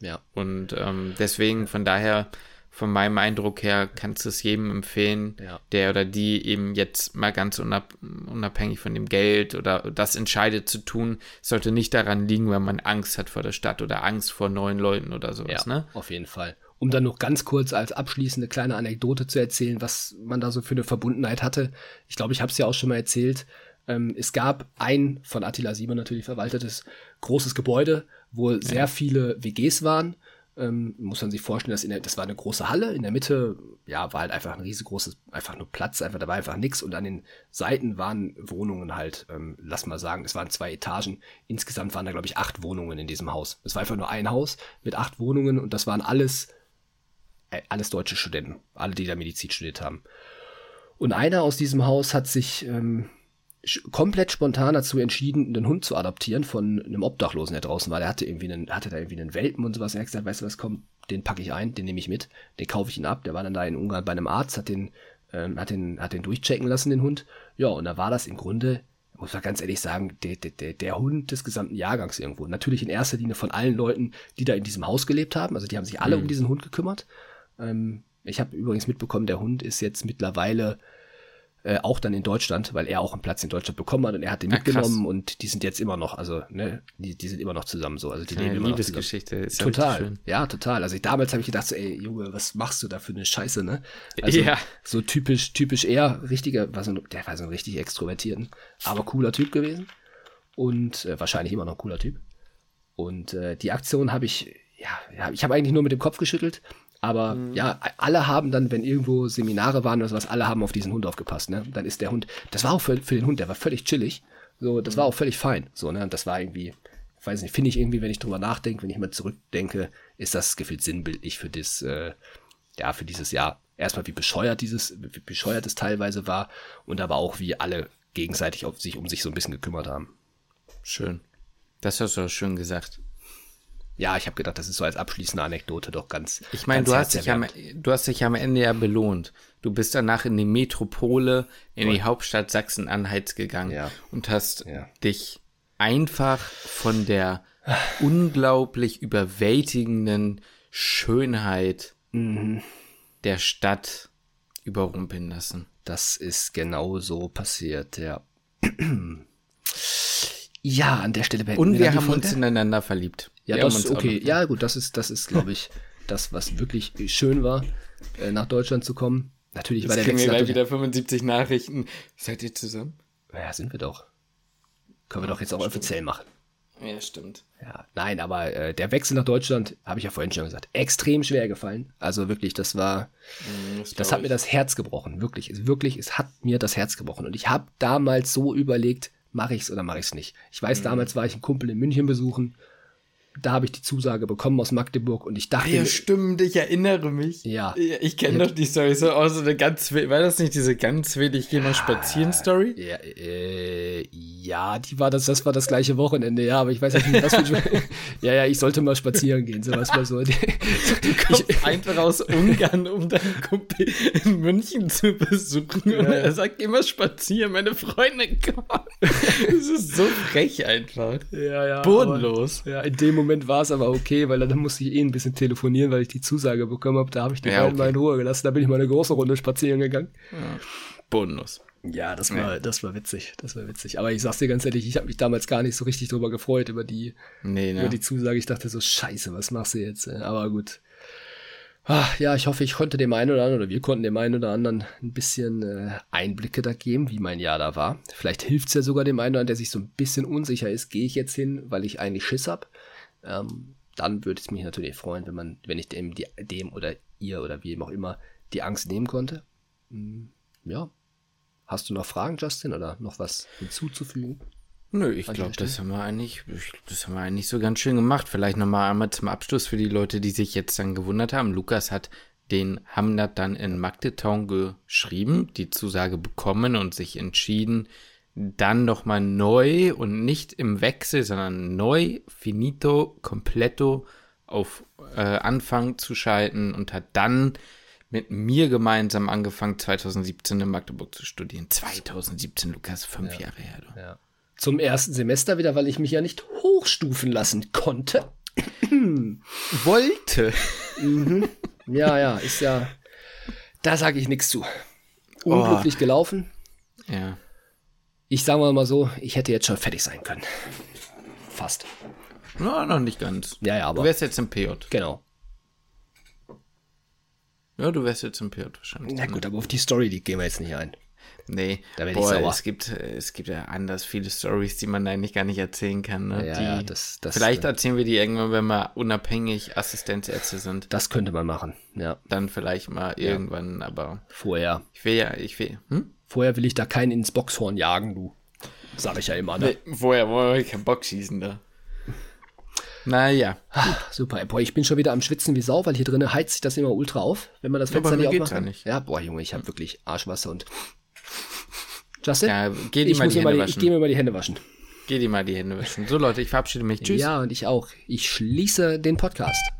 Ja. Und ähm, deswegen, von daher, von meinem Eindruck her kannst du es jedem empfehlen, ja. der oder die eben jetzt mal ganz unab unabhängig von dem Geld oder das entscheidet zu tun, sollte nicht daran liegen, wenn man Angst hat vor der Stadt oder Angst vor neuen Leuten oder sowas. Ja, ne? auf jeden Fall. Um dann noch ganz kurz als abschließende kleine Anekdote zu erzählen, was man da so für eine Verbundenheit hatte. Ich glaube, ich habe es ja auch schon mal erzählt. Ähm, es gab ein von Attila Sieber natürlich verwaltetes großes Gebäude, wo ja. sehr viele WGs waren ähm, muss man sich vorstellen, dass in der, das war eine große Halle, in der Mitte, ja, war halt einfach ein riesengroßes, einfach nur Platz, einfach, da war einfach nichts und an den Seiten waren Wohnungen halt, ähm, lass mal sagen, es waren zwei Etagen, insgesamt waren da, glaube ich, acht Wohnungen in diesem Haus. Es war einfach nur ein Haus mit acht Wohnungen und das waren alles, äh, alles deutsche Studenten, alle, die da Medizin studiert haben. Und einer aus diesem Haus hat sich ähm, komplett spontan dazu entschieden, einen Hund zu adoptieren von einem Obdachlosen, der draußen war. Der hatte irgendwie einen, hatte da irgendwie einen Welpen und sowas. Und er hat gesagt, weißt du was, komm, den packe ich ein, den nehme ich mit, den kaufe ich ihn ab. Der war dann da in Ungarn bei einem Arzt, hat den, ähm, hat den, hat den durchchecken lassen, den Hund. Ja, und da war das im Grunde, muss man ganz ehrlich sagen, der, der, der Hund des gesamten Jahrgangs irgendwo. Natürlich in erster Linie von allen Leuten, die da in diesem Haus gelebt haben. Also die haben sich alle mhm. um diesen Hund gekümmert. Ähm, ich habe übrigens mitbekommen, der Hund ist jetzt mittlerweile äh, auch dann in Deutschland, weil er auch einen Platz in Deutschland bekommen hat und er hat den mitgenommen krass. und die sind jetzt immer noch, also ne, die, die sind immer noch zusammen so, also die leben immer Liebesgeschichte noch zusammen. total, ja total. Also ich, damals habe ich gedacht, so, ey Junge, was machst du da für eine Scheiße, ne? Also, ja. So typisch, typisch er, richtiger, war so, der war so ein richtig extrovertierten, aber cooler Typ gewesen und äh, wahrscheinlich immer noch ein cooler Typ. Und äh, die Aktion habe ich, ja, ja ich habe eigentlich nur mit dem Kopf geschüttelt aber mhm. ja, alle haben dann, wenn irgendwo Seminare waren oder sowas, alle haben auf diesen Hund aufgepasst, ne? Dann ist der Hund, das war auch für, für den Hund, der war völlig chillig. So, das mhm. war auch völlig fein. So, ne? Und das war irgendwie, ich weiß nicht, finde ich irgendwie, wenn ich drüber nachdenke, wenn ich mal zurückdenke, ist das gefühlt sinnbildlich für das, äh, ja, für dieses Jahr. Erstmal, wie bescheuert dieses, wie bescheuert es teilweise war und aber auch, wie alle gegenseitig auf sich, um sich so ein bisschen gekümmert haben. Schön. Das hast du auch schön gesagt ja, ich habe gedacht, das ist so als abschließende Anekdote doch ganz. Ich meine, du, hast dich am, du hast dich am Ende ja belohnt. Du bist danach in die Metropole, in die Hauptstadt Sachsen-Anhalts gegangen ja. und hast ja. dich einfach von der unglaublich überwältigenden Schönheit mhm. der Stadt überrumpeln lassen. Das ist genau so passiert, ja. Ja, an der Stelle beenden Und wir, wir haben uns ineinander verliebt. Ja, wir das okay. Ja, gut, das ist, das ist, glaube ich, <laughs> das, was wirklich schön war, äh, nach Deutschland zu kommen. Natürlich Jetzt war der kriegen Wechsel. Wir gleich wieder 75 Nachrichten. Seid ihr zusammen? Ja, sind wir doch. Können wir doch jetzt auch stimmt. offiziell machen. Ja, stimmt. Ja, nein, aber äh, der Wechsel nach Deutschland, habe ich ja vorhin schon gesagt, extrem schwer gefallen. Also wirklich, das war, mm, das, das hat mir das Herz gebrochen. Wirklich, wirklich, es hat mir das Herz gebrochen. Und ich habe damals so überlegt, mache ich es oder mache ich es nicht. Ich weiß, mhm. damals war ich einen Kumpel in München besuchen da habe ich die Zusage bekommen aus Magdeburg und ich dachte. Ja, stimmt, ich erinnere mich. Ja. Ich kenne doch die Story so aus, so eine ganz, war das nicht diese ganz wenig, ich gehe mal spazieren Story? Ja, äh, ja, die war das, das war das gleiche Wochenende, ja, aber ich weiß nicht, was für <laughs> Ja, ja, ich sollte mal spazieren gehen, sowas mal so. <laughs> du kommst ich, einfach aus Ungarn, um deinen Kumpel in München zu besuchen ja. und er sagt immer spazieren, meine Freunde kommen. Das ist so frech einfach. Ja, ja. Bodenlos. Aber, ja, in dem Moment Moment war es aber okay, weil dann musste ich eh ein bisschen telefonieren, weil ich die Zusage bekommen habe. Da habe ich die ja, beiden okay. mal in Ruhe gelassen. Da bin ich mal eine große Runde spazieren gegangen. Ja. Bonus. Ja, das war, ja. das war witzig. Das war witzig. Aber ich sag's dir ganz ehrlich, ich habe mich damals gar nicht so richtig drüber gefreut, über die, nee, ne? über die Zusage. Ich dachte so, scheiße, was machst du jetzt? Aber gut. Ach, ja, ich hoffe, ich konnte dem einen oder anderen, oder wir konnten dem einen oder anderen ein bisschen äh, Einblicke da geben, wie mein Jahr da war. Vielleicht hilft's ja sogar dem einen oder anderen, der sich so ein bisschen unsicher ist, gehe ich jetzt hin, weil ich eigentlich Schiss hab ähm, dann würde es mich natürlich freuen, wenn man, wenn ich dem, dem oder ihr oder wem auch immer die Angst nehmen konnte. Hm, ja. Hast du noch Fragen, Justin, oder noch was hinzuzufügen? Nö, ich glaube, das haben wir eigentlich, das haben wir eigentlich so ganz schön gemacht. Vielleicht nochmal einmal zum Abschluss für die Leute, die sich jetzt dann gewundert haben. Lukas hat den Hamnat dann in Magdetown geschrieben, die Zusage bekommen und sich entschieden, dann nochmal neu und nicht im Wechsel, sondern neu, finito, completo auf äh, Anfang zu schalten und hat dann mit mir gemeinsam angefangen, 2017 in Magdeburg zu studieren. 2017, Lukas, fünf ja, Jahre her. Ja. Zum ersten Semester wieder, weil ich mich ja nicht hochstufen lassen konnte. <clears throat> Wollte. Mhm. Ja, ja, ist ja. Da sage ich nichts zu. Unglücklich oh. gelaufen. Ja ich sage mal so, ich hätte jetzt schon fertig sein können. Fast. Na, noch nicht ganz. Ja, ja, aber. Du wärst jetzt im PJ. Genau. Ja, du wärst jetzt im PJ wahrscheinlich. Na gut, aber auf die Story, die gehen wir jetzt nicht ein. Nee, da werde ich sauer. Es gibt, es gibt ja anders viele Stories, die man eigentlich gar nicht erzählen kann. Ne? Ja, die, ja, das, das, vielleicht erzählen wir die irgendwann, wenn wir unabhängig Assistenzärzte sind. Das könnte man machen, ja. Dann vielleicht mal ja. irgendwann, aber. Vorher. Ich will ja, ich will. Hm? Vorher will ich da keinen ins Boxhorn jagen, du. Sag ich ja immer, ne? Nee, vorher wollen wir keinen Bock schießen da. Naja. Ach, super. Boah, ich bin schon wieder am Schwitzen wie Sau, weil hier drinnen heizt sich das immer ultra auf, wenn man das Fenster ja, nicht aufmacht. Ja, nicht. ja, boah, Junge, ich habe wirklich Arschwasser und. Justin? Ja, geh dir mal die Hände die, waschen. Ich gehe mir mal die Hände waschen. Geh dir mal die Hände waschen. So, Leute, ich verabschiede mich. Tschüss. Ja, und ich auch. Ich schließe den Podcast.